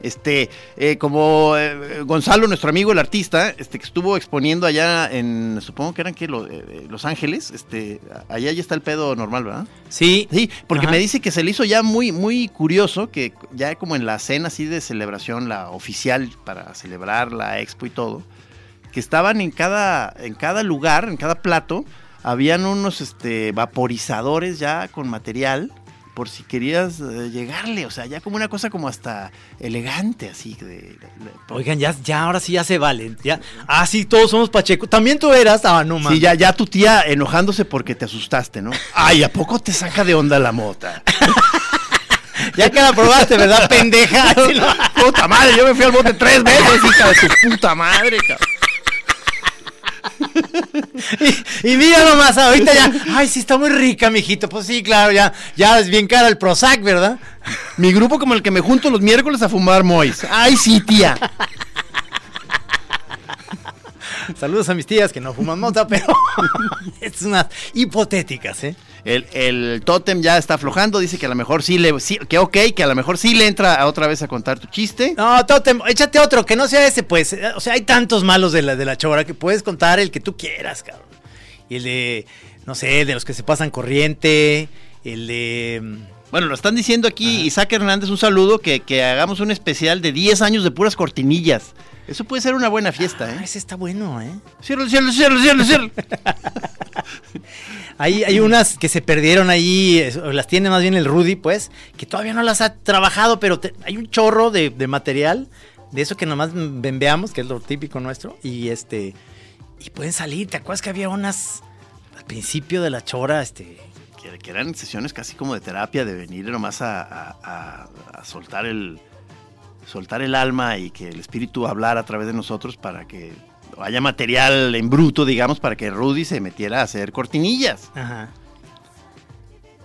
Este, eh, como eh, Gonzalo, nuestro amigo, el artista, este, que estuvo exponiendo allá en, supongo que eran que Lo- eh, Los Ángeles, este, allá ya está el pedo normal, ¿verdad? Sí, Sí, porque Ajá. me dice que se le hizo ya muy, muy curioso que ya como en la cena así de celebración, la oficial para celebrar la expo y todo, que estaban en cada, en cada lugar, en cada plato, habían unos este, vaporizadores ya con material por si querías eh, llegarle, o sea, ya como una cosa como hasta elegante, así. De, de- de- Oigan, ya, ya, ahora sí ya se vale. Ya. Ah, sí, todos somos Pacheco. También tú eras, ah, no mames. Sí, ya, ya tu tía enojándose porque te asustaste, ¿no? Ay, ¿a poco te saca de onda la mota? Ya que la probaste, ¿verdad, pendeja? No. Puta madre, yo me fui al bote tres veces, hija de tu puta madre, cabrón. Y, y mira nomás, ahorita ya, ay, sí está muy rica, mijito. Pues sí, claro, ya, ya es bien cara el Prozac, ¿verdad? Mi grupo como el que me junto los miércoles a fumar mois. Ay, sí, tía. Saludos a mis tías que no fuman mota, pero es unas hipotéticas, ¿eh? El, el tótem ya está aflojando, dice que a lo mejor sí le, sí, que ok, que a lo mejor sí le entra a otra vez a contar tu chiste. No, Totem, échate otro, que no sea ese, pues. O sea, hay tantos malos de la, de la chora que puedes contar el que tú quieras, cabrón. Y el de, no sé, de los que se pasan corriente, el de... mm, Bueno, lo están diciendo aquí, Isaac Hernández, un saludo, que, que hagamos un especial de 10 años de puras cortinillas. Eso puede ser una buena fiesta, Ah, ¿eh? ese está bueno, ¿eh? Cierro, cierro, cierro, cierro, cierro. Hay, hay unas que se perdieron ahí, las tiene más bien el Rudy, pues, que todavía no las ha trabajado, pero te- hay un chorro de, de material, de eso que nomás veamos, que es lo típico nuestro, y este, y pueden salir. ¿Te acuerdas que había unas al principio de la chora, este, que, que eran sesiones casi como de terapia, de venir nomás a, a- a- a soltar el soltar el alma y que el espíritu hablara a través de nosotros para que haya material en bruto, digamos, para que Rudy se metiera a hacer cortinillas. ajá,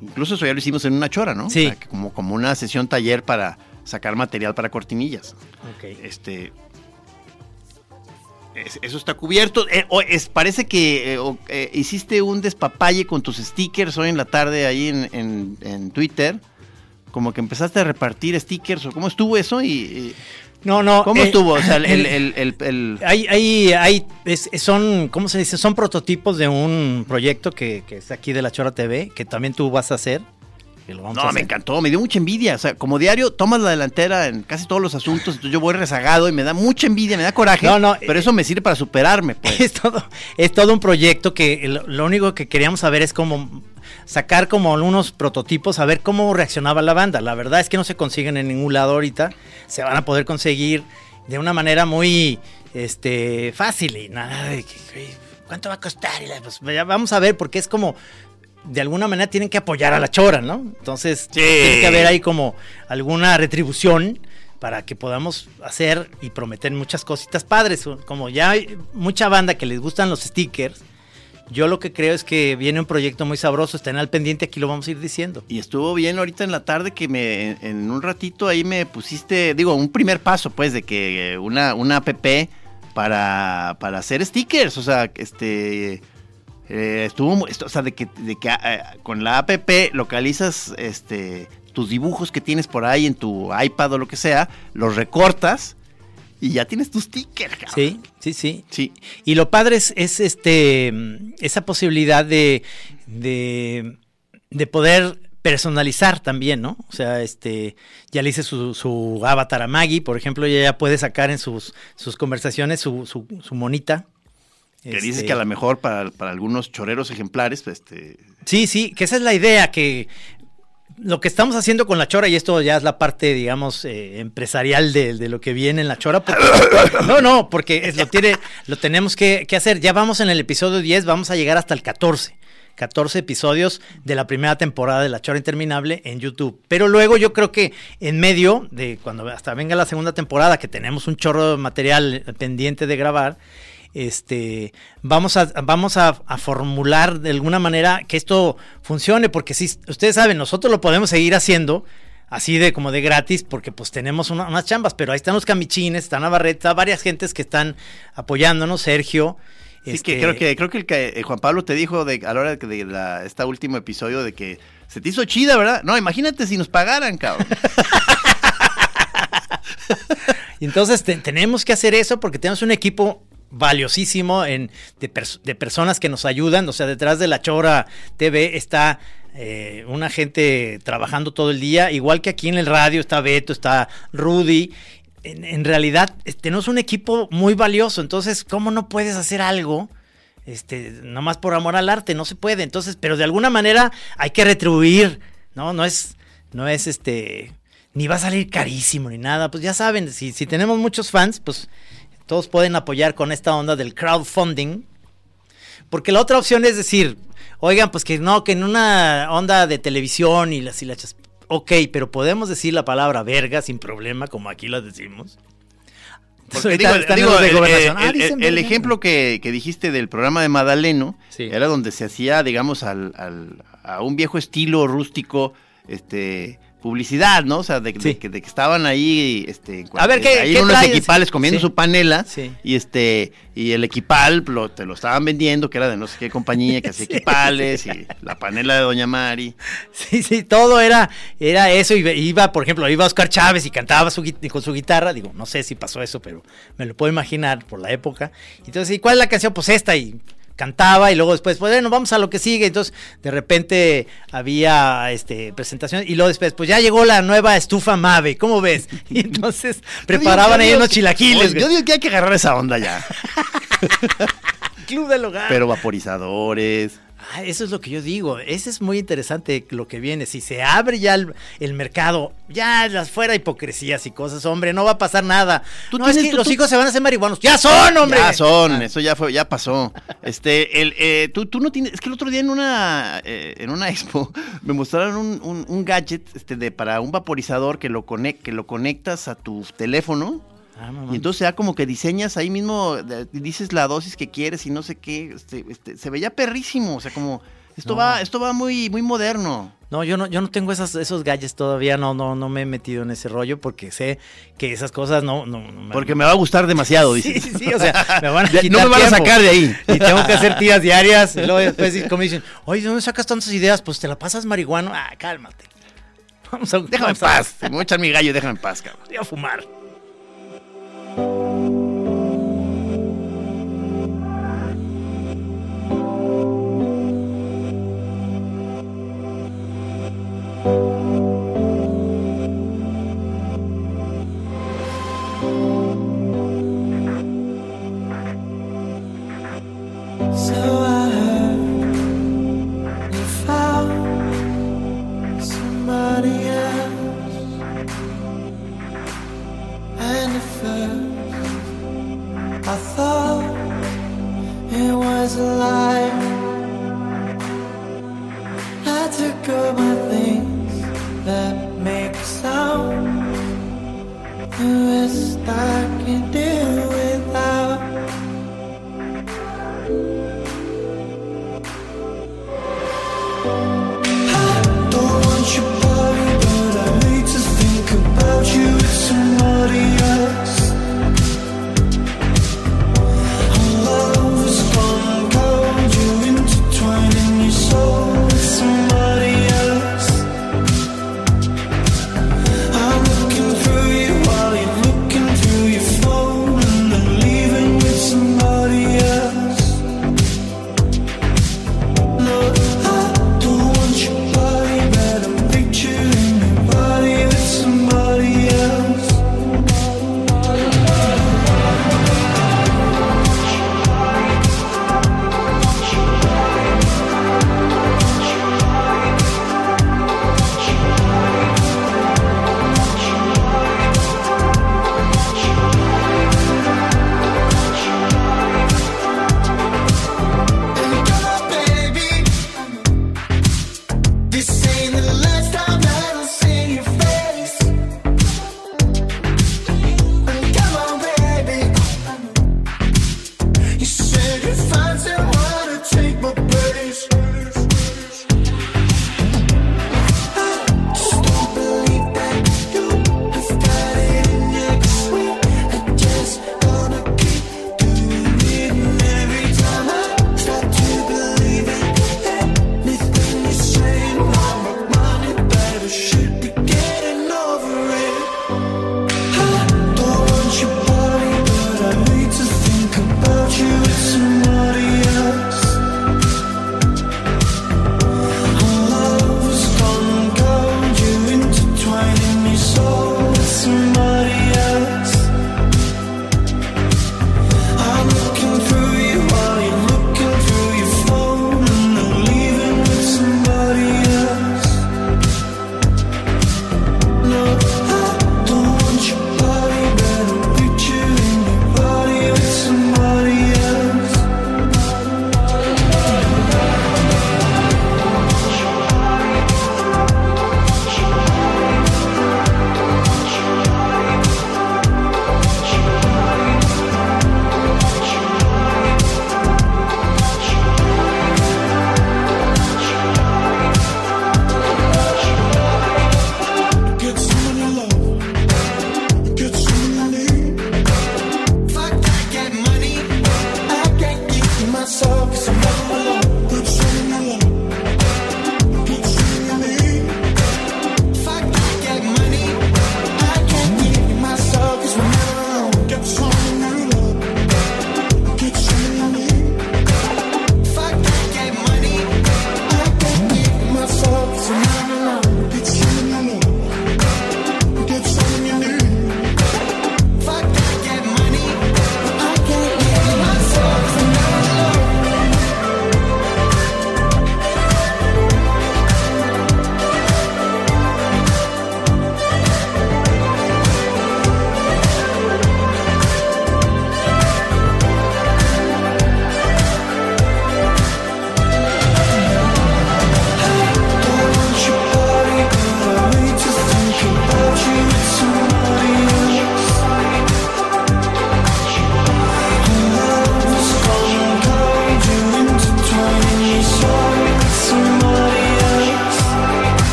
Incluso eso ya lo hicimos en una chora, ¿no? Sí. O sea, que como, como una sesión taller para sacar material para cortinillas. ok. Este. es- eso está cubierto. Eh, o- es- parece que eh, o- eh, hiciste un despapalle con tus stickers hoy en la tarde ahí en, en- en Twitter. Como que empezaste a repartir stickers. o ¿Cómo estuvo eso? Y, y- No, no. ¿Cómo eh, estuvo? O sea, el, el- el- Hay, hay, hay, es- son, ¿cómo se dice? Son prototipos de un proyecto que, que es aquí de la Chora TV, que también tú vas a hacer. No, me encantó, me dio mucha envidia. O sea, como diario tomas la delantera en casi todos los asuntos, entonces yo voy rezagado y me da mucha envidia, me da coraje. No, no, pero eh, eso me sirve para superarme, pues. Es todo, es todo un proyecto que lo único que queríamos saber es cómo sacar como unos prototipos, a ver cómo reaccionaba la banda. La verdad es que no se consiguen en ningún lado ahorita. Se van a poder conseguir de una manera muy este, fácil y nada de ¿cuánto va a costar? Pues, ya vamos a ver, porque es como, de alguna manera tienen que apoyar a la chora, ¿no? Entonces, tiene que haber ahí como alguna retribución para que podamos hacer y prometer muchas cositas padres. Como ya hay mucha banda que les gustan los stickers, yo lo que creo es que viene un proyecto muy sabroso, estén al pendiente, aquí lo vamos a ir diciendo. Y estuvo bien ahorita en la tarde que me en, un ratito ahí me pusiste, digo, un primer paso pues de que eh, una, una app para, para hacer stickers, o sea, este eh, estuvo, o sea, de que, de que eh, con la app localizas este tus dibujos que tienes por ahí en tu iPad o lo que sea, los recortas y ya tienes tu sticker, cabrón. Sí, sí, sí. Sí. Y lo padre es, es, este esa posibilidad de, de, de poder personalizar también, ¿no? O sea, este, ya le hice su, su avatar a Maggie, por ejemplo, ella ya puede sacar en sus, sus conversaciones su, su, su monita. Que dices Este, que a lo mejor para, para algunos choreros ejemplares, pues, este, Sí, sí, que esa es la idea, que lo que estamos haciendo con la chora, y esto ya es la parte, digamos, eh, empresarial de, de lo que viene en la chora. porque- no, no, porque es- lo, tiene, lo tenemos que, que hacer. Ya vamos en el episodio 10, vamos a llegar hasta el 14. 14 episodios de la primera temporada de La Chora Interminable en YouTube. Pero luego yo creo que en medio de cuando hasta venga la segunda temporada, que tenemos un chorro de material pendiente de grabar, este, vamos a, vamos a, a formular de alguna manera que esto funcione, porque si ustedes saben, nosotros lo podemos seguir haciendo así de como de gratis, porque pues tenemos una- unas chambas, pero ahí están los camichines, está Navarrete, está varias gentes que están apoyándonos, Sergio. Sí, este, que creo que creo que, el que, eh, Juan Pablo te dijo de, a la hora de, de la, este último episodio de que se te hizo chida, ¿verdad? No, imagínate si nos pagaran, cabrón. Entonces te- tenemos que hacer eso porque tenemos un equipo valiosísimo en, de, pers- de personas que nos ayudan. O sea, detrás de la Chora TV está eh, una gente trabajando todo el día, igual que aquí en el radio está Beto, está Rudy. En, realidad tenemos un equipo muy valioso. Entonces, ¿cómo no puedes hacer algo? Este, nomás por amor al arte, no se puede. Entonces, pero de alguna manera hay que retribuir, ¿no? No es, no es este, ni va a salir carísimo ni nada. Pues ya saben, si, si tenemos muchos fans, pues todos pueden apoyar con esta onda del crowdfunding. Porque la otra opción es decir, oigan, pues que no, que en una onda de televisión y las y las chas- Ok, pero podemos decir la palabra verga sin problema, como aquí la decimos. Porque digo, digo, de el, Ah, el- el ejemplo que, que dijiste del programa de Madaleno Sí. era donde se hacía, digamos, al, al- a un viejo estilo rústico, este publicidad, ¿no? O sea, de, Sí. que, de que estaban ahí, este, A ver, ¿qué- ahí qué unos traes? equipales comiendo Sí. su panela Sí. y este y el equipal lo, te lo estaban vendiendo, que era de no sé qué compañía que hacía equipales y la panela de Doña Mari. Sí, sí, todo era, era eso. Iba, iba, por ejemplo, iba Oscar Chávez y cantaba su con su guitarra. Digo, no sé si pasó eso, pero me lo puedo imaginar por la época. Entonces, ¿y cuál es la canción? Pues esta. Y cantaba y luego después, pues bueno, vamos a lo que sigue. Entonces, de repente había este presentación y luego después, pues ya llegó la nueva estufa Mave, ¿cómo ves? Y entonces preparaban ahí unos que- chilaquiles. Oye, Yo digo que hay que agarrar esa onda ya. Club del hogar. Pero vaporizadores. Ah, eso es lo que yo digo. Ese es muy interesante lo que viene. Si se abre ya el, el mercado, ya las fuera hipocresías y cosas, hombre, no va a pasar nada. Tú no, es que tú- los tú- hijos se van a hacer marihuanos. ¡Ya son, hombre! Ya son, Ah. eso ya fue, ya pasó. Este, el, eh, tú, tú no tienes, es que el otro día en una, eh, en una expo me mostraron un, un- un gadget, este, de para un vaporizador que lo que lo conectas a tu teléfono Ah, y entonces ya como que diseñas ahí mismo, dices la dosis que quieres y no sé qué, este, este, se veía perrísimo, o sea como esto No. va, esto va muy, muy moderno. No, yo no, yo no tengo esas, esos gadgets todavía, no, no, no me he metido en ese rollo porque sé que esas cosas no, no, no me- Porque me va a gustar demasiado, Sí, dices. sí, sí, o sea, me van a quitar no me van a sacar de ahí. Y tengo que hacer tiras diarias. Y luego después como dicen, oye, ¿de dónde sacas tantas ideas? Pues te la pasas marihuano. Ah, cálmate. Vamos a, Déjame en vamos a- paz, me voy a echar mi gallo, déjame en paz, cabrón. voy a fumar. 啊。Who is were stuck in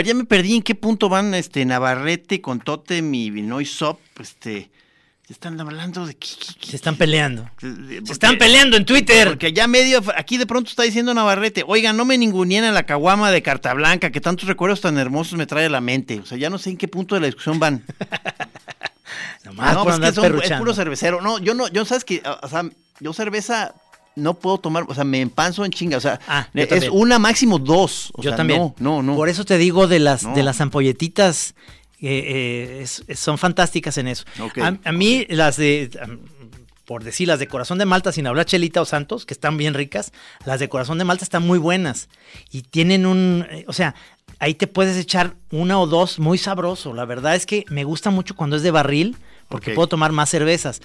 ver, ya me perdí en qué punto van este Navarrete con Totem y Vinoy Sop. Este. ya Están hablando de. Se están peleando. Se están peleando en Twitter. Porque ya medio, aquí de pronto está diciendo Navarrete, oiga, no me ningunían a la caguama de Carta Blanca, que tantos recuerdos tan hermosos me trae a la mente. O sea, ya no sé en qué punto de la discusión van. Nomás no, por pues es, andar que son- es perruchando. puro cervecero. No, yo no, yo sabes que, o sea, yo cerveza no puedo tomar, o sea, me empanzo en chinga. O sea, Ah, es una máximo dos. O Yo sea, también. No, no, no. Por eso te digo de las, No. de las ampolletitas, eh, eh, es- son fantásticas en eso. A, a mí las de, por decir, las de corazón de Malta, sin hablar Chelita o Santos, que están bien ricas, las de corazón de Malta están muy buenas y tienen un, eh, o sea, ahí te puedes echar una o dos muy sabroso. La verdad es que me gusta mucho cuando es de barril, porque puedo tomar más cervezas.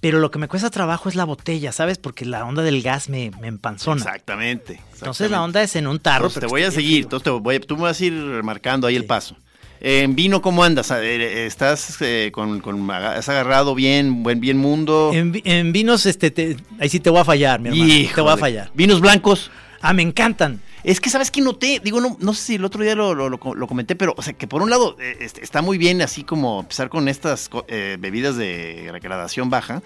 Pero lo que me cuesta trabajo es la botella, ¿sabes? Porque la onda del gas me, me empanzona. Exactamente. Entonces la onda es en un tarro. Entonces, te voy a seguir, entonces te voy, tú me vas a ir marcando ahí el paso. En vino, ¿cómo andas? ¿Estás eh, con, con- has agarrado bien, buen bien mundo? En, en vinos, este, te- ahí sí te voy a fallar, mi hermano. te voy a Híjole. fallar. Vinos blancos. Ah, me encantan. Es que, ¿sabes qué noté? Digo, no, no sé si el otro día lo, lo- lo- lo comenté, pero, o sea, que por un lado eh, está muy bien así como empezar con estas eh, bebidas de gradación baja,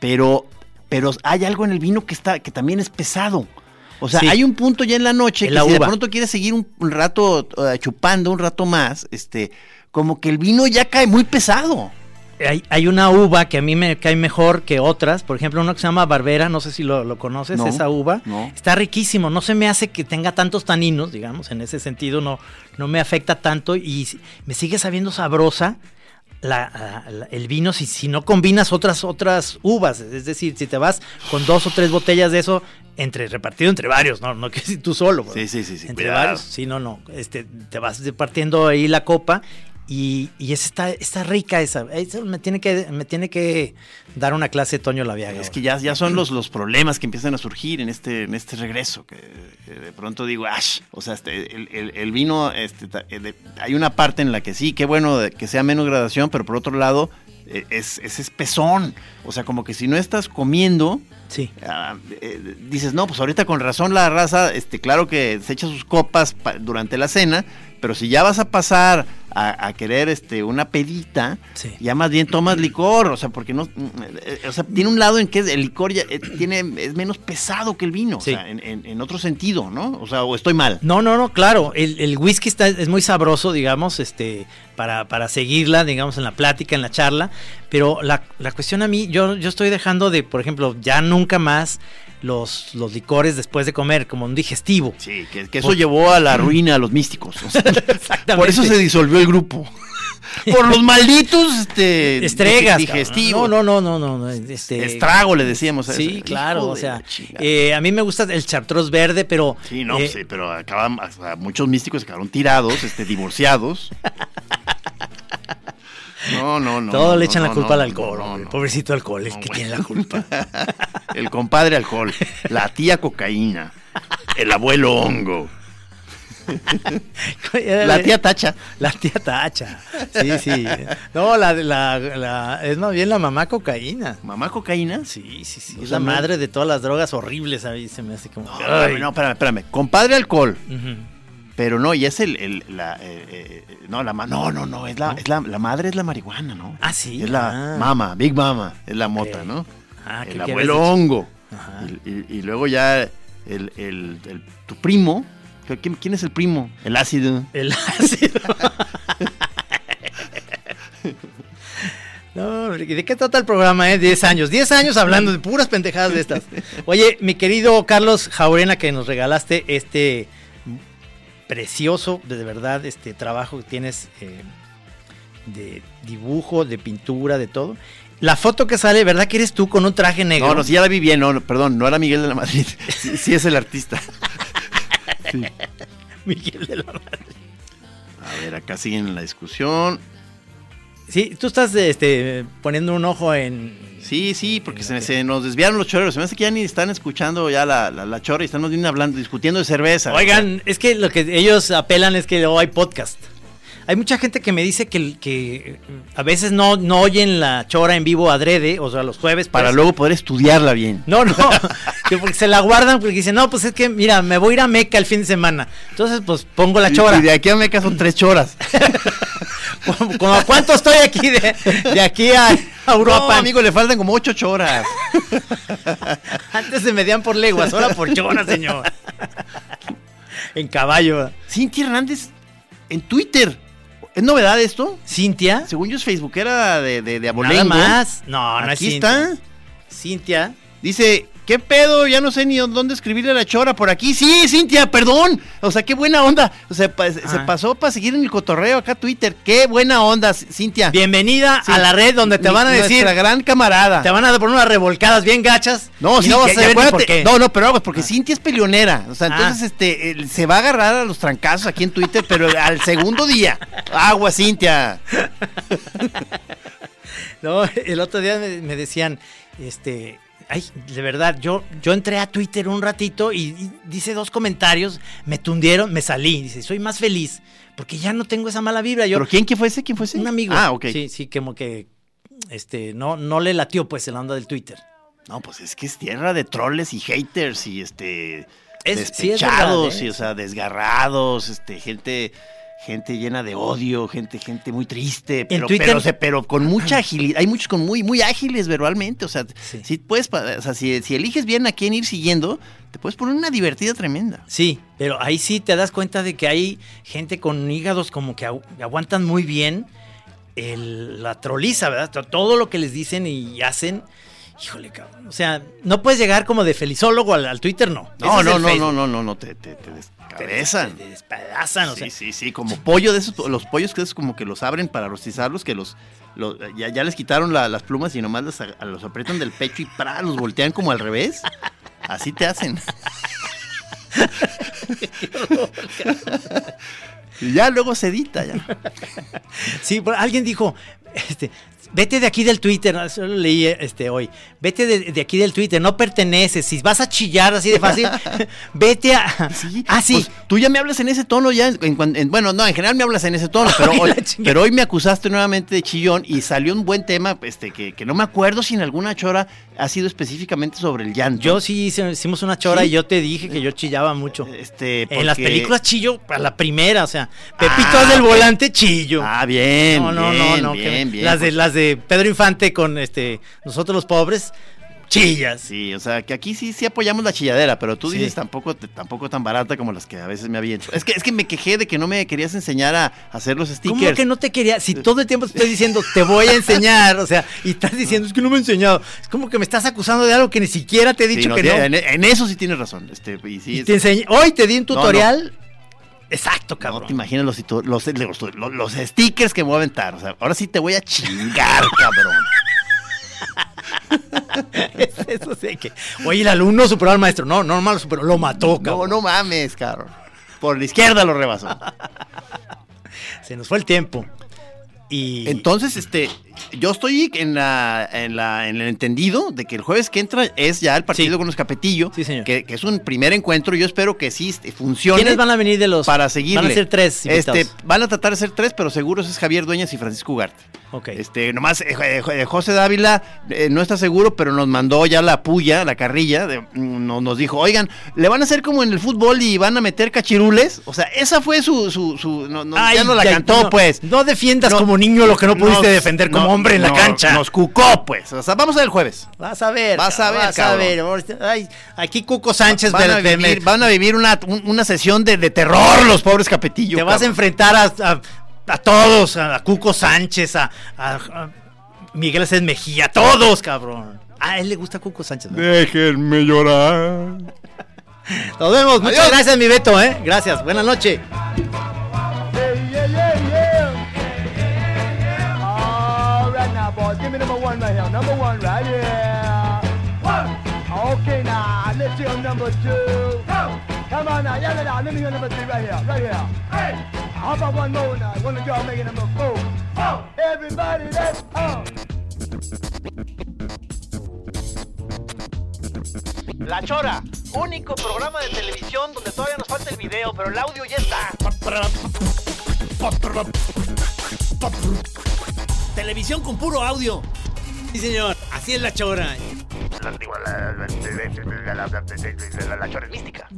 pero, pero hay algo en el vino que está, que también es pesado. O sea, Sí. hay un punto ya en la noche En que la si de pronto quieres seguir un, un rato eh, chupando, un rato más, este, como que el vino ya cae muy pesado. Hay, hay una uva que a mí me cae mejor que otras. Por ejemplo, uno que se llama Barbera, no sé si lo, lo conoces, No, esa uva. no. Está riquísimo. No se me hace que tenga tantos taninos, digamos, en ese sentido no, no me afecta tanto y me sigue sabiendo sabrosa. la- la- el vino si, si no combinas otras otras uvas, es decir, si te vas con dos o tres botellas de eso entre repartido entre varios, no no que si tú solo, Sí, sí, sí, sí, entre cuidado. varios, sí, no, no, este te vas repartiendo ahí la copa y, y esa está está rica esa, me tiene que me tiene que dar una clase Toño Laviaga. Es que ya, ya son los, los problemas que empiezan a surgir en este, en este regreso, que, que de pronto digo, ¡ash! O sea, este, el, el- el vino, este, eh, de- hay una parte en la que sí, qué bueno que sea menos gradación, pero por otro lado, eh, es, es espesón. O sea, como que si no estás comiendo, Sí. ah, eh, dices, no, pues ahorita con razón la raza, este, claro que se echa sus copas pa- durante la cena, pero si ya vas a pasar a, a querer este, una pedita, Sí. ya más bien tomas licor, o sea, porque no, eh, o sea, tiene un lado en que el licor ya, eh, tiene, es menos pesado que el vino, Sí. o sea, en, en- en otro sentido, ¿no? O sea, o estoy mal. No, no, no, claro. El, el whisky está, es muy sabroso, digamos, este, para, para seguirla, digamos, en la plática, en la charla. Pero la, la cuestión a mí, yo, yo estoy dejando de, por ejemplo, ya nunca más los, los licores después de comer, como un digestivo. Sí, que, que eso Por- llevó a la ruina a los místicos. Exactamente. por eso se disolvió el grupo. por los malditos este, Estregas. digestivos. No, no, no, no, no. Este, Estrago le decíamos a Sí, ese. claro, o sea, eh, a mí me gusta el chartreuse verde, pero... Sí, no, eh, sí, pero acaban, muchos místicos se quedaron tirados, este, divorciados. No, no, no. todo no, le echan no, la culpa no, al alcohol, hombre. pobrecito alcohol, es que bueno. tiene la culpa. El compadre alcohol, la tía cocaína, el abuelo hongo, la tía tacha. La tía Tacha. Sí, sí. No, la, la, la- es más bien la mamá cocaína. ¿Mamá cocaína? Sí, sí, sí. Es la madre de todas las drogas horribles. A mí se me hace como. No, espérame, no, espérame, espérame. Compadre alcohol, pero no, y es el, el- la, eh, eh, no, la, ma- no, no, no, es la, es la, la madre es la marihuana, ¿no? Ah, sí. Es la Ah. mama, Big Mama, es la mota. ¿no? Ah, el ¿qué abuelo hongo. Ajá. Y, y- y luego ya el, el- el- tu primo. ¿Quién, quién es el primo? El ácido. El ácido. No, ¿de qué trata el programa, eh? 10 años. 10 años hablando de puras pendejadas de estas. Oye, mi querido Carlos Jaurena, que nos regalaste este precioso, de verdad, este trabajo que tienes eh, de dibujo, de pintura, de todo. La foto que sale, ¿verdad que eres tú con un traje negro? No, no, sí, ya la vi bien, no, no, perdón, no era Miguel de la Madrid. Sí, sí es el artista. Sí. Miguel de la Madrid. A ver, acá siguen en la discusión. Sí, tú estás este, poniendo un ojo en... Sí, sí, porque se, nos desviaron los choreros. Se me hace que ya ni están escuchando ya la, la, la chora y estamos bien hablando, discutiendo de cerveza. Oigan, es que lo que ellos apelan es que luego hay podcast. Hay mucha gente que me dice que, que a veces no, no oyen la chora en vivo adrede, o sea, los jueves. para pues. luego poder estudiarla bien. No, no, que porque se la guardan porque dicen, no, pues es que, mira, me voy a ir a Meca el fin de semana. Entonces, pues pongo la chora. Y de aquí a Meca son tres choras. Como, como a cuánto estoy aquí de, de aquí a, a Europa. No, amigo, le faltan como ocho choras. Antes se medían por leguas, ahora por choras, señor. en caballo. Cintia Hernández en Twitter. ¿Es novedad esto? ¿Cintia? Según yo es Facebookera de, de, de Nada más. No, no es Aquí Cintia. está. Cintia. Dice, ¿qué pedo? Ya no sé ni dónde escribirle a la chora por aquí. Sí, Cintia, perdón. O sea, qué buena onda. O sea, pa- se Ah. pasó para seguir en el cotorreo acá Twitter. Qué buena onda, Cintia. Bienvenida Sí. a la red donde te Mi- van a decir, Nuestra gran camarada. te van a poner unas revolcadas bien gachas. No, sí, no vas a por qué. No, no, pero aguas, porque Cintia es peleonera. O sea, Ah. entonces este el- se va a agarrar a los trancazos aquí en Twitter, pero al segundo día. Agua, Cintia. No, el otro día me, me decían, este, ay, de verdad, yo, yo entré a Twitter un ratito y, y dice dos comentarios, me tundieron, me salí. Dice, soy más feliz porque ya no tengo esa mala vibra. Yo, ¿Pero quién, quién fue ese? ¿Quién fue ese? un amigo. Ah, ok. Sí, sí, como que, este, no, no le latió pues el onda del Twitter. No, pues es que es tierra de troles y haters y este Es- sí, es despechados verdad, ¿eh? y o sea, desgarrados, este gente gente llena de odio, gente gente muy triste, pero Twitter- pero, se- pero con mucha agilidad, hay muchos con muy muy ágiles verbalmente, o sea, Sí. si puedes, o sea, si, si eliges bien a quién ir siguiendo, te puedes poner una divertida tremenda. Sí, pero ahí sí te das cuenta de que hay gente con hígados como que agu- aguantan muy bien el- la troliza, ¿verdad? To- Todo lo que les dicen y hacen. Híjole, cabrón. O sea, no puedes llegar como de felizólogo al, al Twitter, no. No, no, no, no, no, no, no, te, te, te descabezan. Despedazan, o sea. Sí, sí, sí, como pollo de esos, los pollos que es como que los abren para rostizarlos, que los, los- ya, ya les quitaron la- las plumas y nomás los, los aprietan del pecho y ¡pra! los voltean como al revés. Así te hacen. y ya luego se edita ya. Sí, pero alguien dijo, este, vete de aquí del Twitter, ¿no? eso lo leí este, hoy, vete de, de aquí del Twitter, no perteneces, si vas a chillar así de fácil, vete a... Sí, ah, sí. pues, tú ya me hablas en ese tono ya, en cuan- en- bueno, no, en general me hablas en ese tono, pero Ay, hoy, pero hoy me acusaste nuevamente de chillón y salió un buen tema, este, que, que no me acuerdo si en alguna chora ha sido específicamente sobre el llanto. yo sí hice- hicimos una chora ¿Sí? y yo te dije que yo chillaba mucho. este, En las películas chillo a la primera, o sea, Pepito Ah, del volante chillo. Ah, bien. no, no, bien, no, no. Bien, bien. las de pues, las de Pedro Infante con este nosotros los pobres chillas. Sí, o sea, que aquí sí, sí apoyamos la chilladera, pero tú Sí. dices tampoco, tampoco tan barata como las que a veces me aviento. Es que, es que me quejé de que no me querías enseñar a hacer los stickers. ¿Cómo que no te quería? Si todo el tiempo estoy diciendo, te voy a enseñar, o sea, y estás diciendo, es que no me he enseñado. Es como que me estás acusando de algo que ni siquiera te he Sí, dicho no, que sí, no. En, en eso sí tienes razón. Este, y sí, te enseñé- hoy te di un no. tutorial. Exacto, no cabrón. te imaginas los, los, los, stickers que me voy a aventar. O sea, ahora sí te voy a chingar, cabrón. Eso sé que. Oye, el alumno superó al maestro. No, no, malo superó, lo mató, No, cabrón. no mames, cabrón. Por la izquierda lo rebasó. Se nos fue el tiempo. Y. Entonces, este, yo estoy en la, en la, en el entendido de que el jueves que entra es ya el partido Sí. con los Capetillo, Sí, señor. Que, que es un primer encuentro. Yo espero que sí este, funcione. ¿Quiénes van a venir de los. para seguirle? Van a ser tres. Este, invitados. van a tratar de ser tres, pero seguros es Javier Dueñas y Francisco Ugarte. Ok. Este, nomás eh, eh, eh, José Dávila eh, no está seguro, pero nos mandó ya la puya, la carrilla, de- mm, no- nos dijo, oigan, le van a hacer como en el fútbol y van a meter cachirules. O sea, esa fue su, su, su no, no, Ay, ya no la cantó, pues. No defiendas como niño lo que no pudiste Nos- defender como no, hombre en la cancha. Nos cucó, pues. O sea, vamos a ver el jueves. Vas a ver. Vas a ver, Vas a ver. Ay, aquí Cuco Sánchez Van a me- vivir, van a vivir una, un- una sesión de, de terror los pobres Capetillo. te vas a enfrentar a, a- a todos, a, a Cuco Sánchez, a, a- a Miguel Aceves Mejía, a todos, cabrón. A él le gusta Cuco Sánchez. Déjenme llorar. Nos vemos. Muchas gracias, mi Beto, ¿eh? Gracias. Buenas noches. Number two. Come on now. Yeah, yeah, Let me hear number three right here. Right here. Hey. How about one more now? One of y'all make it number four. Everybody, let's go. La Chora, único programa de televisión donde todavía nos falta el video, pero el audio ya está. Televisión con puro audio. Sí, señor. Así es la chora. la, la, la, la, la chora es mística.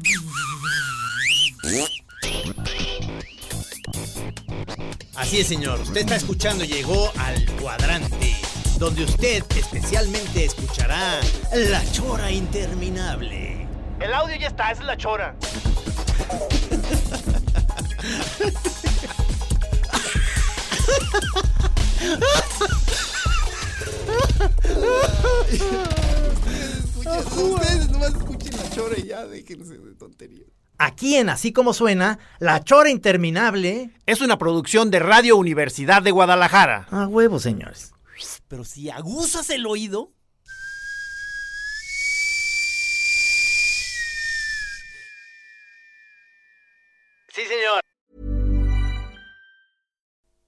Así es, señor. Usted está escuchando, llegó al cuadrante, donde usted especialmente escuchará la chora interminable. El audio ya está, esa es la chora. Ustedes nomás escuchen la chora y ya, déjense de tonterías. Aquí en Así como suena, la chora interminable. Es una producción de Radio Universidad de Guadalajara. A huevo, señores. Pero si aguzas el oído. Sí, señor.